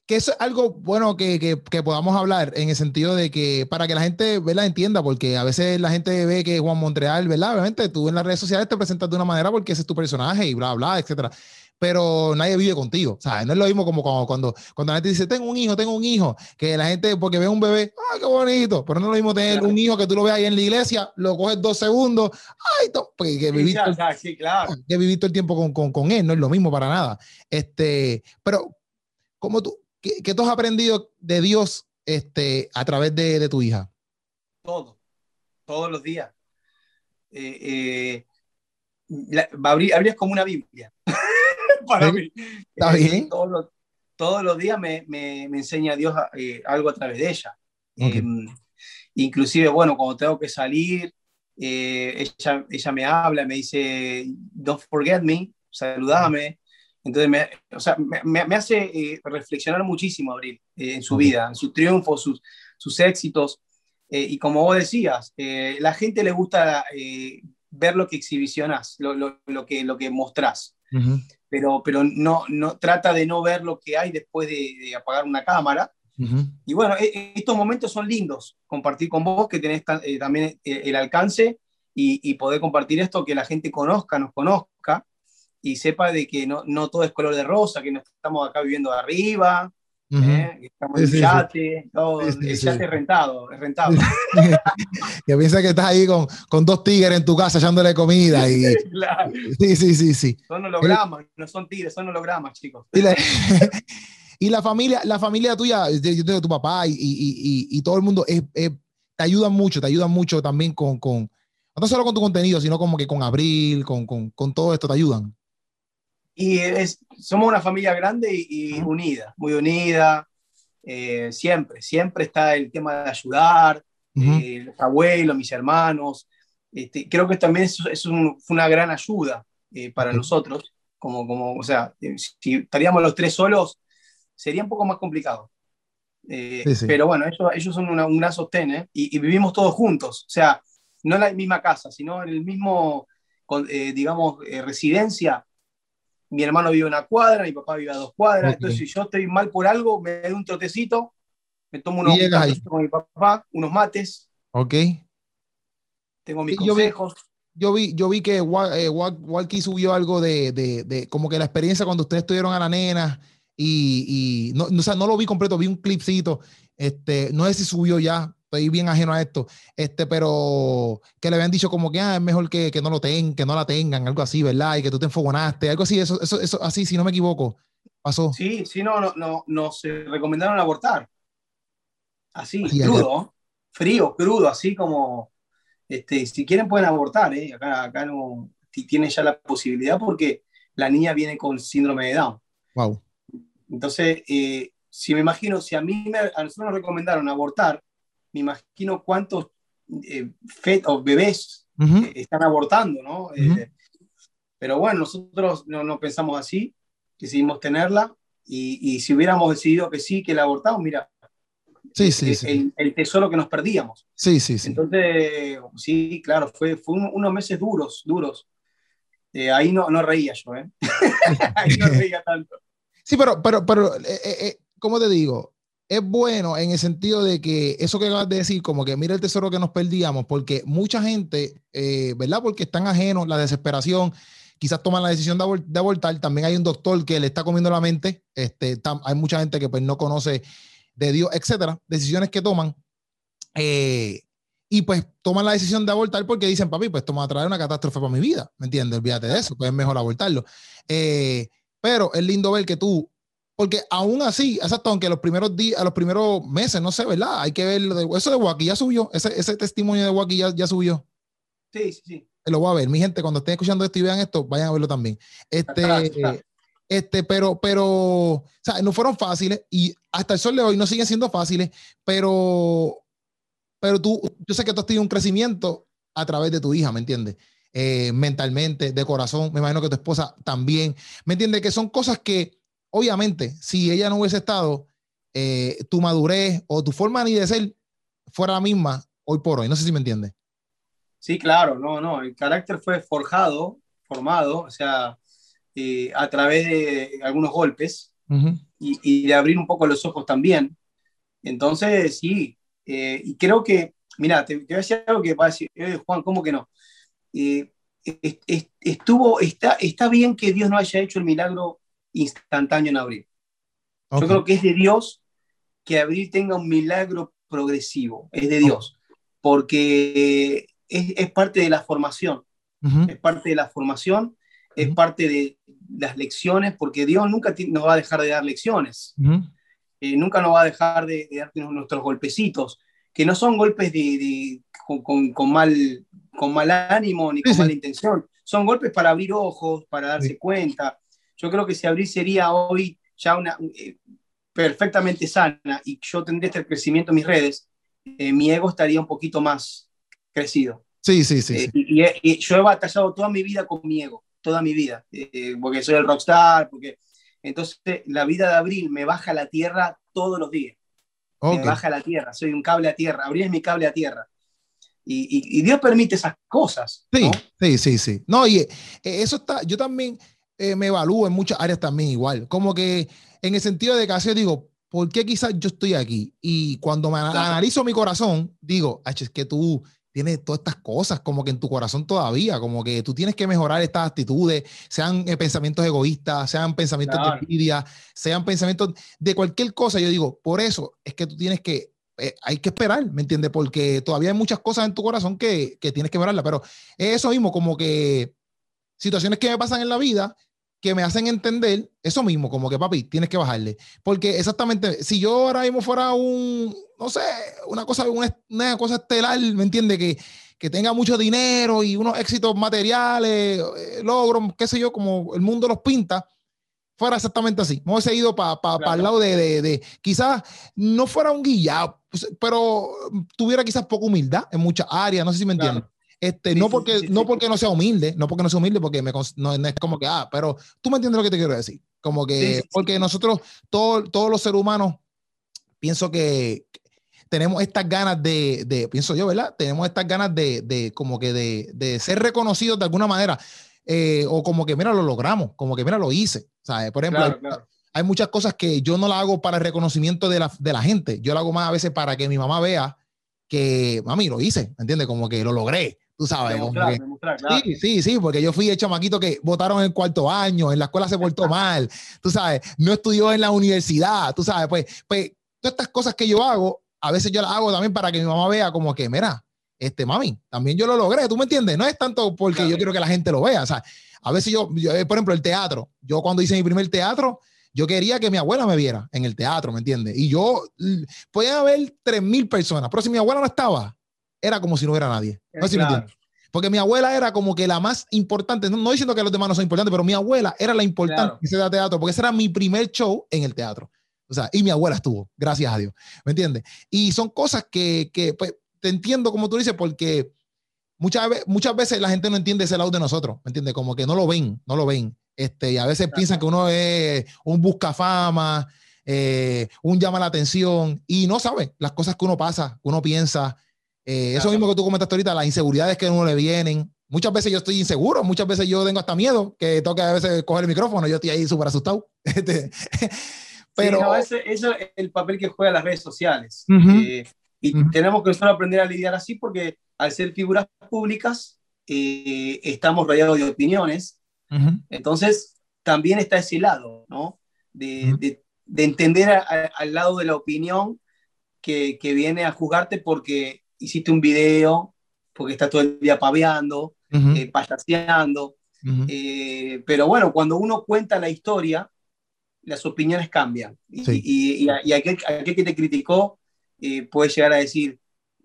que eso es algo bueno que, que, que, podamos hablar en el sentido de que para que la gente ¿verdad? entienda, porque a veces la gente ve que Juan Montreal, ¿verdad? Obviamente tú en las redes sociales te presentas de una manera porque ese es tu personaje y bla, bla, etcétera. Pero nadie vive contigo, o sea, no es lo mismo como cuando, cuando, cuando la gente dice, tengo un hijo, tengo un hijo, que la gente, porque ve un bebé, ¡ay, qué bonito! Pero no es lo mismo tener claro. un hijo que tú lo veas ahí en la iglesia, lo coges dos segundos, ¡ay! Porque que vivir, sí, ya, sí, claro. que vivir todo el tiempo con, con, con él, no es lo mismo para nada. Este, pero, como tú, ¿Qué, ¿Qué, tú has aprendido de Dios este, a través de, de tu hija? Todo, todos los días. Eh, eh, la, como una Biblia (laughs) para ¿Sí? mí. ¿Está eh, bien? Todos los, todos los días me, me, me, enseña Dios eh, algo a través de ella. Okay. Em, inclusive, bueno, cuando tengo que salir, eh, ella, ella me habla, me dice, don't forget me, saludame. Entonces, me, o sea, me, me hace eh, reflexionar muchísimo, Abril, eh, en su vida, en sus triunfos, sus, sus éxitos. Eh, y como vos decías, eh, la gente le gusta eh, ver lo que exhibicionás, lo, lo, lo, que, lo que mostrás. Uh -huh. Pero, pero no, no, trata de no ver lo que hay después de, de apagar una cámara. Uh -huh. Y bueno, e, estos momentos son lindos, compartir con vos, que tenés eh, también el alcance y, y poder compartir esto, que la gente conozca, nos conozca y sepa de que no, no todo es color de rosa, que no estamos acá viviendo arriba, uh -huh. ¿eh? estamos en sí, yate, sí. todo, el yate es rentado, es rentado. (laughs) que piensa que estás ahí con, con, dos tigres en tu casa echándole comida. Y... (laughs) claro. Sí, sí, sí, sí. Son hologramas, no son tigres, son hologramas, chicos. Y la, (laughs) y la familia, la familia tuya, yo tengo tu papá y, y, y, y todo el mundo, es, es, te ayudan mucho, te ayudan mucho también con, con, no solo con tu contenido, sino como que con Abril, con, con, con todo esto, te ayudan. Y es, somos una familia grande y, y unida, muy unida. Eh, siempre, siempre está el tema de ayudar, uh -huh. eh, los abuelos, mis hermanos. Este, creo que también es, es un, fue una gran ayuda eh, para uh -huh. nosotros. Como, como, o sea, eh, si estaríamos los tres solos, sería un poco más complicado. Eh, sí, sí. Pero bueno, ellos, ellos son una, un gran sostén ¿eh? y, y, vivimos todos juntos. O sea, no en la misma casa, sino en el mismo, digamos, residencia mi hermano vive una cuadra, mi papá vive a dos cuadras, okay. entonces si yo estoy mal por algo, me doy un trotecito me tomo unos con mi papá, unos mates. Ok. Tengo mis consejos. Yo vi, yo vi que eh, Walkie subió algo de, de, de, como que la experiencia cuando ustedes estuvieron a la nena y, y no, o sea, no lo vi completo, vi un clipcito. Este, no sé si subió ya, estoy bien ajeno a esto, este, pero que le habían dicho como que ah, es mejor que, que no lo tengan, que no la tengan, algo así, ¿verdad? Y que tú te enfogonaste, algo así, eso, eso, eso, así, si no me equivoco, pasó. Sí, sí, no, no, no, nos recomendaron abortar. Así, crudo, frío, crudo, así como, este, si quieren pueden abortar, ¿eh? Acá, acá no, tienen ya la posibilidad porque la niña viene con síndrome de Down. Wow. Entonces, eh, si me imagino, si a mí me, a nosotros nos recomendaron abortar, me imagino cuántos eh, o bebés eh, están abortando, ¿no? Eh, pero bueno, nosotros no, no, pensamos así, decidimos tenerla y, y, si hubiéramos decidido que sí, que la abortamos, mira, sí, sí, el, el, tesoro que nos perdíamos. Sí, sí, sí. Entonces, sí, claro, fue, fue unos meses duros, duros. ahí no, no reía yo, ¿eh? (laughs) ahí no (laughs) reía tanto. Sí, pero, pero, pero, ¿cómo te digo? Es bueno en el sentido de que eso que acabas de decir, como que mira el tesoro que nos perdíamos, porque mucha gente, eh, ¿verdad? Porque están ajenos, la desesperación, quizás toman la decisión de, abortar. También hay un doctor que le está comiendo la mente. Este, hay mucha gente que pues no conoce de Dios, etcétera. Decisiones que toman. Eh, y pues toman la decisión de abortar porque dicen, papi, pues esto me va a traer una catástrofe para mi vida. ¿Me entiendes? Olvídate de eso, pues es mejor abortarlo. Eh, pero es lindo ver que tú porque aún así, exacto, aunque los primeros días, a los primeros meses, no sé, ¿verdad? Hay que ver eso de Wacky ya subió, ese, ese testimonio de Wacky ya, ya, subió. Sí, sí, sí. Lo voy a ver. Mi gente, cuando estén escuchando esto y vean esto, vayan a verlo también. Este, este, pero, pero, o sea, no fueron fáciles y hasta el sol de hoy no siguen siendo fáciles, pero, pero tú, yo sé que tú has tenido un crecimiento a través de tu hija, ¿me entiendes? Eh, mentalmente, de corazón, me imagino que tu esposa también, ¿me entiendes? Que son cosas que obviamente, si ella no hubiese estado, eh, tu madurez o tu forma ni de ser fuera la misma hoy por hoy. No sé si me entiendes. Sí, claro, no, no. El carácter fue forjado, formado, o sea, eh, a través de algunos golpes y, de abrir un poco los ojos también. Entonces, sí, eh, y creo que, mira, te, voy a decir algo que va a decir, Juan, ¿cómo que no? estuvo, está, está bien que Dios no haya hecho el milagro instantáneo en abril. Yo creo que es de Dios que abril tenga un milagro progresivo, es de Dios, porque es, es parte de la formación, es parte de la formación, es parte de las lecciones, porque Dios nunca nos va a dejar de dar lecciones, eh, nunca nos va a dejar de, de darnos nuestros golpecitos, que no son golpes de, con, con, mal, con mal ánimo ni con mala intención, son golpes para abrir ojos, para darse cuenta, yo creo que si Abril sería hoy ya una eh, perfectamente sana y yo tendría este crecimiento en mis redes, eh, mi ego estaría un poquito más crecido. Sí, sí, sí. Eh, y, yo he batallado toda mi vida con mi ego, toda mi vida, porque soy el rockstar, porque entonces la vida de Abril me baja a la tierra todos los días. Me baja a la tierra, soy un cable a tierra. Abril es mi cable a tierra. Y, Dios permite esas cosas. Sí, sí, sí, sí. No, y eso está, yo también, eh, me evalúo en muchas áreas también igual. Como que en el sentido de que así digo, ¿por qué quizás yo estoy aquí? Y cuando me analizo mi corazón, digo, es que tú tienes todas estas cosas como que en tu corazón todavía, como que tú tienes que mejorar estas actitudes, sean eh, pensamientos egoístas, sean pensamientos de envidia, sean pensamientos de cualquier cosa. Yo digo, por eso es que tú tienes que eh, hay que esperar, ¿me entiendes? Porque todavía hay muchas cosas en tu corazón que, que tienes que mejorarlas, pero es eso mismo, como que situaciones que me pasan en la vida que me hacen entender eso mismo, como que papi, tienes que bajarle. Porque exactamente, si yo ahora mismo fuera un, no sé, una cosa, una, cosa estelar, ¿me entiende? Que, que tenga mucho dinero y unos éxitos materiales, eh, logros, qué sé yo, como el mundo los pinta, fuera exactamente así. Me hubiese ido para pa, el lado de, de, de, quizás no fuera un guillado, pues, pero tuviera quizás poca humildad en muchas áreas, no sé si me entiendes. Este, no, porque, no porque no sea humilde, no porque no sea humilde, porque me, no, es como que, ah, pero tú me entiendes lo que te quiero decir. Como que, porque nosotros, todo, todos los seres humanos, pienso que tenemos estas ganas de, de, pienso yo, ¿verdad? Tenemos estas ganas de, de como que de, de, ser reconocidos de alguna manera. Eh, o como que, mira, lo logramos, como que, mira, lo hice. ¿sabes? Por ejemplo, hay muchas cosas que yo no la hago para el reconocimiento de la, de la gente. Yo lo hago más a veces para que mi mamá vea que, mami, lo hice, ¿me entiendes? Como que lo logré, tú sabes. Sí, sí, sí, porque yo fui el chamaquito que votaron en el cuarto año, en la escuela se portó (laughs) mal, tú sabes, no estudió en la universidad, tú sabes, pues, pues todas estas cosas que yo hago, a veces yo las hago también para que mi mamá vea como que, mira, este, mami, también yo lo logré, ¿tú me entiendes? No es tanto porque yo quiero que la gente lo vea, o sea, a veces yo, eh, por ejemplo, el teatro, yo cuando hice mi primer teatro, yo quería que mi abuela me viera en el teatro, ¿me entiendes? Y yo, podían haber 3.000 personas, pero si mi abuela no estaba, era como si no hubiera nadie. No sé si me entiendes. Porque mi abuela era como que la más importante, no, diciendo que los demás no son importantes, pero mi abuela era la importante que se da teatro, porque ese era mi primer show en el teatro. O sea, y mi abuela estuvo, gracias a Dios, ¿me entiendes? Y son cosas que, que pues, te entiendo como tú dices, porque muchas, muchas veces la gente no entiende ese lado de nosotros, ¿me entiendes? Como que no lo ven, no lo ven. Este, y a veces piensan que uno es un buscafama, eh, un llama la atención y no sabe las cosas que uno pasa, que uno piensa. Eh, eso mismo que tú comentaste ahorita, las inseguridades que a uno le vienen. Muchas veces yo estoy inseguro, muchas veces yo tengo hasta miedo que toque a veces coger el micrófono, yo estoy ahí súper asustado. (laughs) Este, pero eso es el papel que juegan las redes sociales. Eh, y tenemos que empezar a aprender a lidiar así porque al ser figuras públicas estamos rodeados de opiniones entonces, también está ese lado, ¿no? De, entender al lado de la opinión que, viene a juzgarte porque hiciste un video, porque estás todo el día paveando, eh, payaseando. Eh, pero bueno, cuando uno cuenta la historia, las opiniones cambian. Y, aquel, que te criticó eh, puede llegar a decir,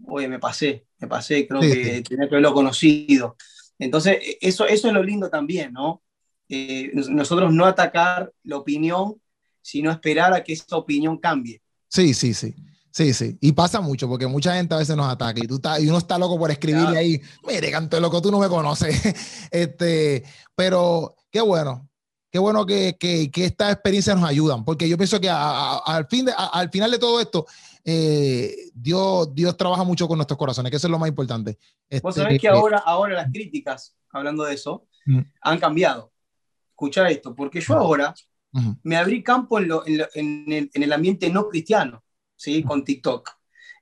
oye, me pasé, me pasé, creo que tenía que haberlo conocido. Entonces, e, eso, eso es lo lindo también, ¿no? Eh, nosotros no atacar la opinión, sino esperar a que esa opinión cambie. Sí, sí, sí. Sí, sí. Y pasa mucho, porque mucha gente a veces nos ataca y, tú y uno está loco por escribirle ahí, mire, canto loco, tú no me conoces. (laughs) este, pero qué bueno, qué bueno que, que, que estas experiencias nos ayudan, porque yo pienso que al, fin de, al final de todo esto, eh, Dios, Dios trabaja mucho con nuestros corazones, que eso es lo más importante. Vos sabés que ahora, ahora las críticas, hablando de eso, mm. han cambiado. Escucha esto, porque yo ahora me abrí campo en, en, el, ambiente no cristiano, ¿sí? Con TikTok.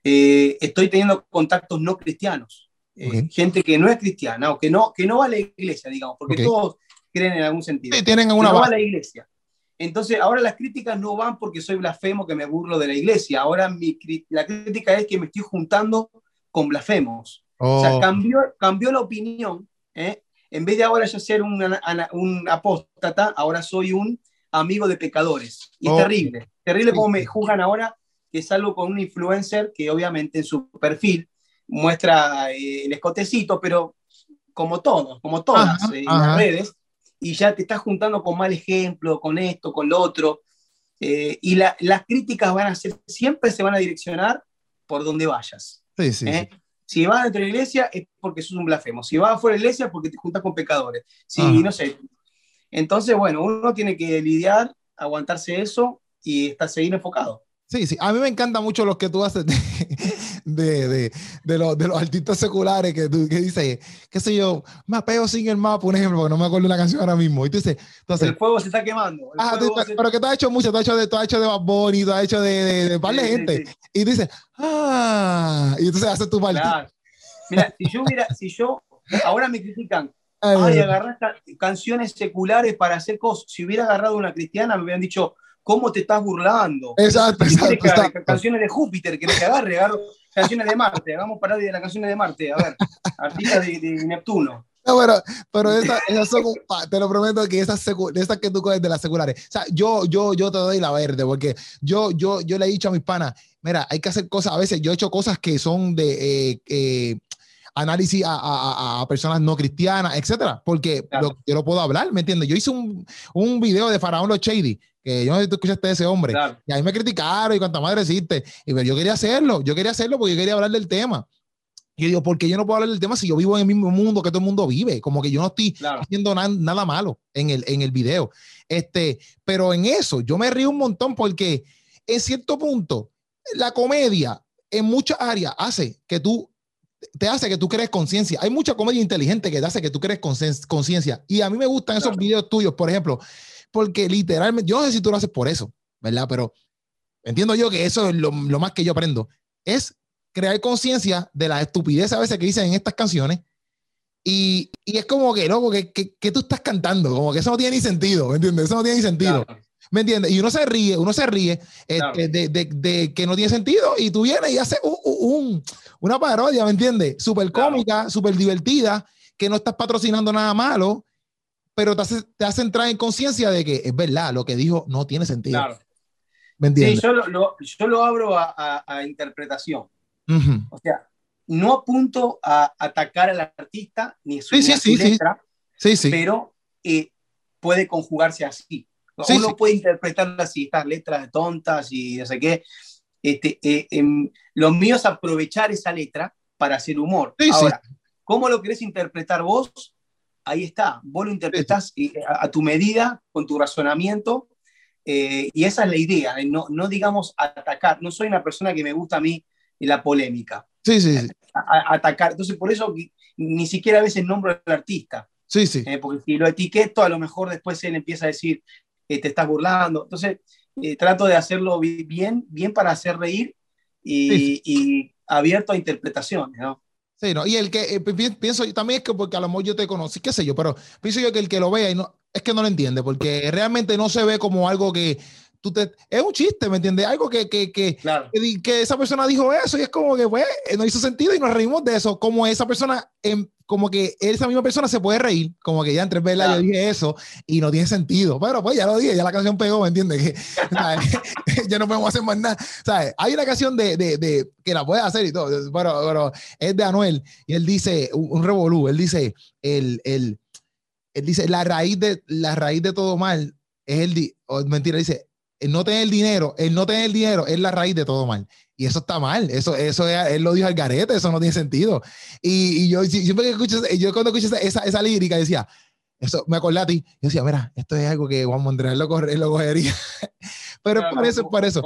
Eh, estoy teniendo contactos no cristianos, eh, gente que no es cristiana o que no, que no va a la iglesia, digamos, porque todos creen en algún sentido. Sí, tienen alguna no va a la iglesia. Entonces, ahora las críticas no van porque soy blasfemo, que me burlo de la iglesia. Ahora mi, la crítica es que me estoy juntando con blasfemos. O sea, oh. cambió, cambió la opinión. ¿eh? En vez de ahora yo ser un, un apóstata, ahora soy un amigo de pecadores. Y es terrible. Terrible como me juzgan ahora que salgo con un influencer que obviamente en su perfil muestra eh, el escotecito, pero como todos, como todas eh, las redes, y ya te estás juntando con mal ejemplo, con esto, con lo otro. Eh, y las críticas van a ser, siempre se van a direccionar por donde vayas. Sí, sí, sí. Si vas dentro de la iglesia es porque sos un blasfemo. Si vas afuera de la iglesia es porque te juntas con pecadores. Si, no sé. Entonces, bueno, uno tiene que lidiar, aguantarse eso y estar, seguir enfocado. Sí, sí. A mí me encanta mucho lo que tú haces de, (laughs) de, de, los, de los artistas seculares que, tú, que dices, qué sé yo, mapeo sin el mapa, un ejemplo, porque no me acuerdo la canción ahora mismo. Y tú dices, entonces, el fuego se está quemando. Pero que tú has hecho mucho, tú has hecho de, tú has hecho de Bad Bunny, tú has hecho de, de, de par de gente. Y dices, ah, y entonces haces tu parte. Mira, si yo hubiera, si yo, ahora me critican, ay, agarrar canciones seculares para hacer cosas. Si hubiera agarrado una cristiana, me hubieran dicho, ¿Cómo te estás burlando? Exacto, exacto, Canciones de Júpiter, que que agarre, agarro canciones de Marte, hagamos parodia de las canciones de Marte, a ver, artistas de, Neptuno. No, pero, pero esas, son, te lo prometo que esas, esas que tú coges de las seculares. O sea, yo, yo, yo te doy la verde, porque yo, yo, yo le he dicho a mis panas, mira, hay que hacer cosas, a veces yo he hecho cosas que son de eh, eh, análisis a, a, personas no cristianas, etcétera, porque yo lo puedo hablar, ¿me entiendes? Yo hice un, un video de Faraón Los Shady que yo no sé si tú escuchaste de ese hombre. Y ahí me criticaron y cuánta madre existe. Y pero yo quería hacerlo, yo quería hacerlo porque yo quería hablar del tema. Y yo digo, ¿por qué yo no puedo hablar del tema si yo vivo en el mismo mundo que todo el mundo vive? Como que yo no estoy haciendo nada malo en el, en el video. Este, pero en eso yo me río un montón porque en cierto punto la comedia en muchas áreas hace que tú te hace que tú crees conciencia. Hay mucha comedia inteligente que te hace que tú crees conciencia. Y a mí me gustan esos videos tuyos, por ejemplo, porque literalmente, yo no sé si tú lo haces por eso, ¿verdad? Pero entiendo yo que eso es lo, lo más que yo aprendo. Es crear conciencia de la estupidez a veces que dicen en estas canciones. Y, y es como que, loco, que, que, tú estás cantando, como que eso no tiene ni sentido, ¿me entiendes? Eso no tiene ni sentido. ¿Me entiendes? Y uno se ríe, uno se ríe este, de, de, de, que no tiene sentido y tú vienes y haces un, una parodia, ¿me entiendes? Súper cómica, súper divertida, que no estás patrocinando nada malo, pero te hace, te hace entrar en conciencia de que es verdad, lo que dijo no tiene sentido. Claro. ¿Me entiendes? Sí, yo lo, yo lo abro a, a, interpretación. O sea, no apunto a atacar al artista ni su, sí, sí, letra, sí. pero eh, puede conjugarse así. Uno puede interpretarla así, estas letras tontas y no sé qué. Este, eh, em, lo mío es aprovechar esa letra para hacer humor. Ahora, ¿cómo lo querés interpretar vos? Ahí está, vos lo interpretás eh, a, tu medida, con tu razonamiento, eh, y esa es la idea, no, no digamos atacar. No soy una persona que me gusta a mí la polémica. Sí, sí, sí. atacar. Entonces, por eso ni siquiera a veces nombro al artista. Sí, sí. porque si lo etiqueto, a lo mejor después él empieza a decir, te estás burlando. Entonces, eh, trato de hacerlo bien, bien para hacer reír y, abierto a interpretaciones, ¿no? Sí, ¿no? Y el que eh, pienso yo también es que porque a lo mejor yo te conocí, qué sé yo, pero pienso yo que el que lo vea y no, es que no lo entiende, porque realmente no se ve como algo que tú te, es un chiste, ¿me entiendes? Algo que, que, que, que, esa persona dijo eso y es como que, pues, no hizo sentido y nos reímos de eso, como esa persona en, como que esa misma persona se puede reír, como que ya entre verla yo dije eso y no tiene sentido. Pero pues ya lo dije, ya la canción pegó, ¿me entiendes? Que (laughs) (laughs) ya no podemos hacer más nada. ¿sabes? Hay una canción de, de, de, que la puede hacer y todo, pero, pero es de Anuel y él dice, un, revolú, él dice, el, el, él dice, la raíz de, la raíz de todo mal es el, mentira, dice, el no tener dinero, el no tener dinero es la raíz de todo mal. Y eso está mal, eso, eso él lo dijo al garete, eso no tiene sentido. Y, y yo siempre que escucho, yo cuando escucho esa, esa, lírica decía, eso me acordé a ti, yo decía, mira, esto es algo que Juan Mondreal lo, lo cogería. (laughs) Pero es por eso, es por eso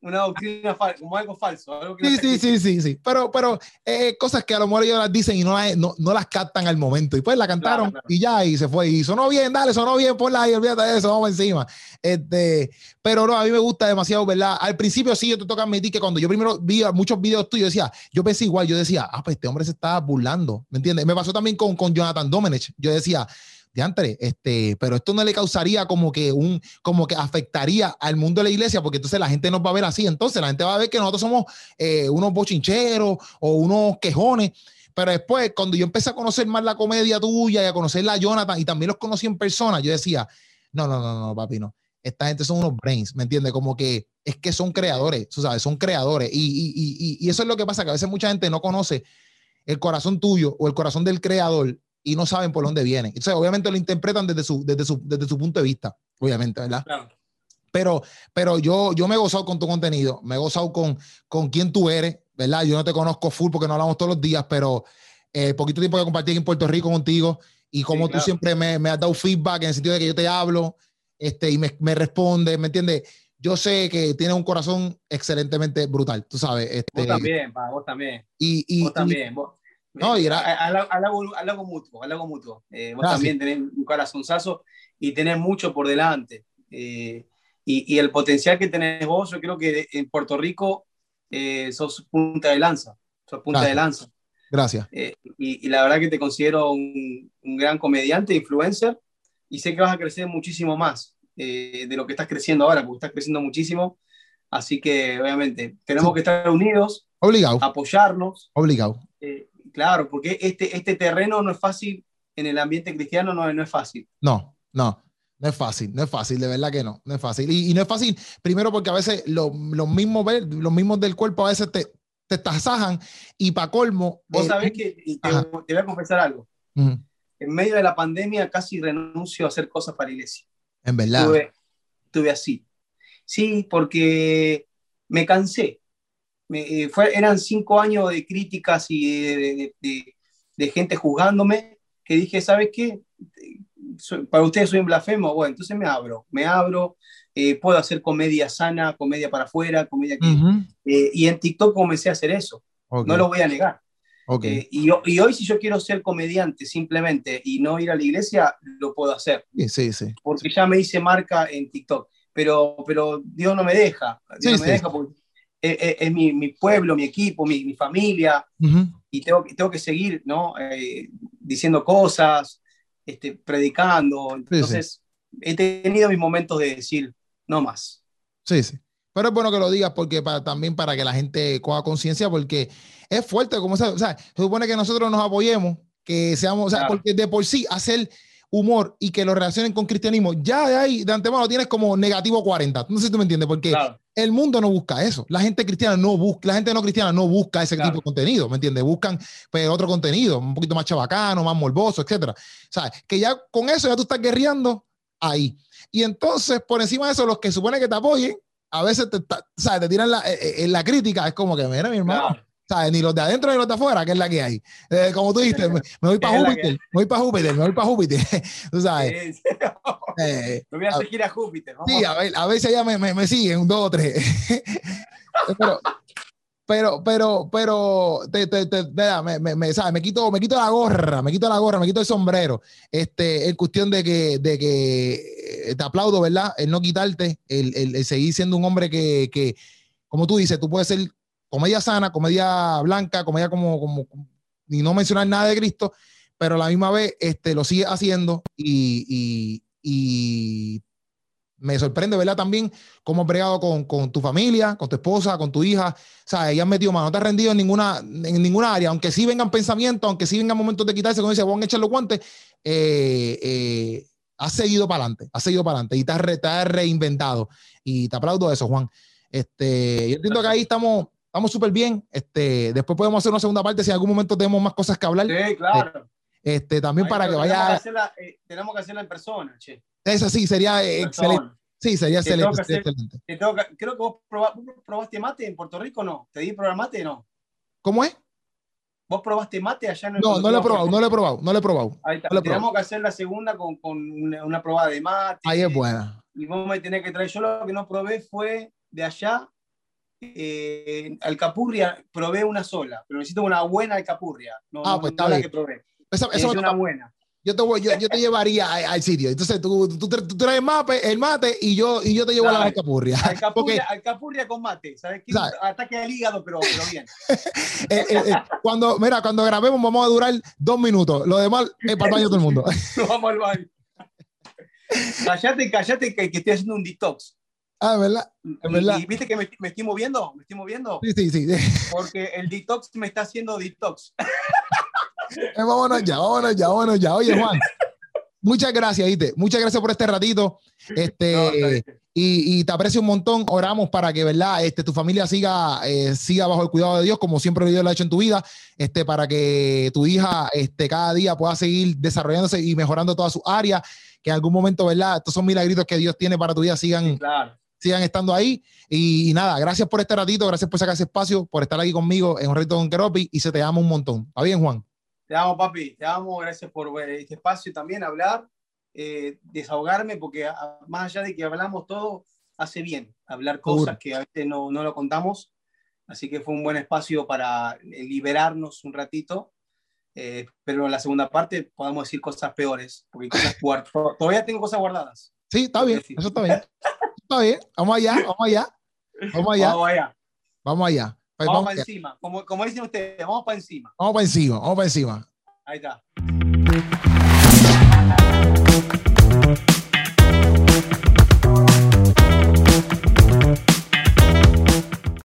una doctrina como algo falso. sí, sí, sí, sí, sí. Pero, pero eh, cosas que a lo mejor ellos las dicen y no, no, no, las captan al momento. Y pues la cantaron y ya, y se fue. Y sonó bien, dale, sonó bien, la y olvídate de eso, vamos encima. Este, pero no, a mí me gusta demasiado, ¿verdad? Al principio sí, yo te toca admitir que cuando yo primero vi muchos videos tuyos, decía, yo pensé igual, yo decía, ah, pues este hombre se está burlando, ¿me entiendes? Me pasó también con, con Jonathan Domenech. Yo decía, este, pero esto no le causaría como que un, como que afectaría al mundo de la iglesia, porque entonces la gente nos va a ver así, entonces la gente va a ver que nosotros somos eh, unos bochincheros o unos quejones. Pero después, cuando yo empecé a conocer más la comedia tuya y a conocer la Jonathan y también los conocí en persona, yo decía, no, no, no, no, papi, no. Esta gente son unos brains, ¿me entiendes? Como que es que son creadores, tú sabes, son creadores. Y, y, y, y eso es lo que pasa, que a veces mucha gente no conoce el corazón tuyo o el corazón del creador y no saben por dónde vienen. Entonces, obviamente lo interpretan desde su, desde su, desde su punto de vista, obviamente, ¿verdad? Claro. Pero, pero yo, yo me he gozado con tu contenido, me he gozado con, con quién tú eres, ¿verdad? Yo no te conozco full porque no hablamos todos los días, pero eh, poquito tiempo que compartí en Puerto Rico contigo y como tú siempre me, me, has dado feedback en el sentido de que yo te hablo este, y me, me respondes, ¿me entiendes? Yo sé que tienes un corazón excelentemente brutal, tú sabes. Este, vos también, pa, vos también. Y, y, vos también. Vos, no, y era... algo mutuo, algo mutuo. Eh, vos también tenés un corazonzazo y tenés mucho por delante. Eh, y, y, el potencial que tenés vos, yo creo que en Puerto Rico eh, sos punta de lanza. Sos punta de lanza. Gracias. Y, y, la verdad que te considero un, un, gran comediante, influencer, y sé que vas a crecer muchísimo más de lo que estás creciendo ahora, porque estás creciendo muchísimo. Así que, obviamente, tenemos que estar unidos. Obligado. Apoyarnos. Obligado. Claro, porque este, este terreno no es fácil, en el ambiente cristiano no, no es fácil. No, no. No es fácil, no es fácil, de verdad que no, no es fácil. Y, no es fácil, primero porque a veces los, mismos, los mismos del cuerpo a veces te, te tasajan y para colmo... Vos eh, sabés que, te, voy a confesar algo, en medio de la pandemia casi renuncio a hacer cosas para la iglesia. En verdad. Estuve, así. Sí, porque me cansé, eh, fue, eran cinco años de críticas y de, de, gente juzgándome, que dije, ¿sabes qué? para ustedes soy un blasfemo, bueno, entonces me abro, me abro, eh, puedo hacer comedia sana, comedia para afuera, comedia aquí. Eh, y en TikTok comencé a hacer eso. No lo voy a negar. Okay. Eh, y, y, hoy si yo quiero ser comediante simplemente y no ir a la iglesia, lo puedo hacer. Sí, sí, sí. Porque ya me hice marca en TikTok. Pero, pero Dios no me deja. Dios no me deja porque es, mi, mi, pueblo, mi equipo, mi, mi familia. Y tengo, tengo que seguir ¿no? Eh, diciendo cosas, este, predicando. Entonces, he tenido mis momentos de decir, no más. Sí, sí. Pero es bueno que lo digas porque para, también para que la gente coja conciencia, porque es fuerte, como se, o sea, se supone que nosotros nos apoyemos, que seamos, o sea, porque de por sí hacer humor y que lo relacionen con cristianismo, ya de ahí de antemano tienes como negativo 40. No sé si tú me entiendes, porque el mundo no busca eso. La gente cristiana no busca, la gente no cristiana no busca ese tipo de contenido, ¿me entiendes? Buscan pues, otro contenido, un poquito más chabacano, más morboso, etcétera. Sea, que ya con eso ya tú estás guerreando ahí. Y entonces, por encima de eso, los que supone que te apoyen, a veces te, ¿sabes? te tiran la, eh, eh, en la crítica. Es como que, mira, mi hermano, ¿sabes? Ni los de adentro ni los de afuera, que es la que hay. Eh, como tú dijiste, me, voy para (laughs) Júpiter, me voy para Júpiter, (laughs) (laughs) me voy para Júpiter. tú sabes. me voy a seguir a Júpiter. Sí, a ver, a ver si allá me, me, me siguen, un dos o tres. pero, pero, pero, pero, te, te, te, me, me, me, ¿sabes? me, quito, me quito la gorra, me quito la gorra, me quito el sombrero. Este, en cuestión de que, de que te aplaudo, ¿verdad? El no quitarte, el, el, el seguir siendo un hombre que, que, como tú dices, tú puedes ser comedia sana, comedia blanca, comedia como, como, y no mencionar nada de Cristo, pero a la misma vez este, lo sigue haciendo y, y, me sorprende, ¿verdad? También cómo has bregado con, con, tu familia, con tu esposa, con tu hija. O sea, ella han metido mano, no te has rendido en ninguna, en ninguna área, aunque sí vengan pensamientos, aunque sí vengan momentos de quitarse, como dice, van a echar los guantes, eh, eh, has seguido para adelante, has seguido para adelante y te has, has, reinventado. Y te aplaudo eso, Juan. Este, yo entiendo que ahí estamos estamos súper bien. Este, después podemos hacer una segunda parte si en algún momento tenemos más cosas que hablar. Sí, claro. Este, también para que vaya. Eh, tenemos que hacerla en persona, che. Esa sí, sería excelente. Sí, sería excelente. creo que vos probaste mate en Puerto Rico, ¿no? ¿Te di probar mate no? ¿Cómo es? ¿Vos probaste mate allá en el No, no lo he probado, no lo he probado, no lo he probado. Ahí está. Tenemos que hacer la segunda con, con una, una, probada de mate. Ahí es buena. Y vos me tenés que traer. Yo lo que no probé fue de allá eh, alcapurria probé una sola, pero necesito una buena alcapurria. No, ah, pues está bien. que probé. Esa, esa una buena. Yo te, voy, yo, yo te llevaría al sitio. Entonces tú, tú, tú, traes mate, el mate y yo, y yo te llevo a la alcapurria. (laughs) Alcapurria, Porque, alcapurria con mate. ¿Sabes qué? ¿sabes? Ataque al hígado, pero, pero bien. (laughs) eh, eh, eh, cuando, mira, cuando grabemos vamos a durar dos minutos. Lo demás es para el baño todo el mundo. (laughs) Nos vamos al baño. Callate, callate que, que estoy haciendo un detox. Ah, ¿verdad? Y, viste que me, me, estoy moviendo, me estoy moviendo. Sí, sí, sí. (laughs) Porque el detox me está haciendo detox. Eh, vámonos ya, vámonos ya, vámonos ya. Oye, Juan, muchas gracias, Ite. Muchas gracias por este ratito. Este, no, y, y, te aprecio un montón. Oramos para que, ¿verdad? Este, tu familia siga, eh, siga bajo el cuidado de Dios, como siempre Dios lo ha hecho en tu vida, este, para que tu hija este, cada día pueda seguir desarrollándose y mejorando todas sus áreas. Que en algún momento, ¿verdad? Estos son milagritos que Dios tiene para tu vida, sigan, sí, claro sigan estando ahí. Y, y, nada, gracias por este ratito, gracias por sacar ese espacio, por estar aquí conmigo en un ratito con Keropi y se te llama un montón. ¿Está bien, Juan? Te amo, papi, te amo, gracias por este espacio también, hablar, eh, desahogarme, porque a, más allá de que hablamos todo, hace bien hablar cosas que a veces no, no lo contamos. Así que fue un buen espacio para liberarnos un ratito. Eh, pero en la segunda parte podamos decir cosas peores, porque cosas (laughs) todavía tengo cosas guardadas. Sí, está bien, eso está bien. (laughs) Está bien, vamos allá, vamos allá. Vamos allá. Vamos allá. Vamos allá. Pues vamos, vamos para encima. Como, como dicen ustedes, vamos para encima. Vamos para encima, vamos para encima. Ahí está.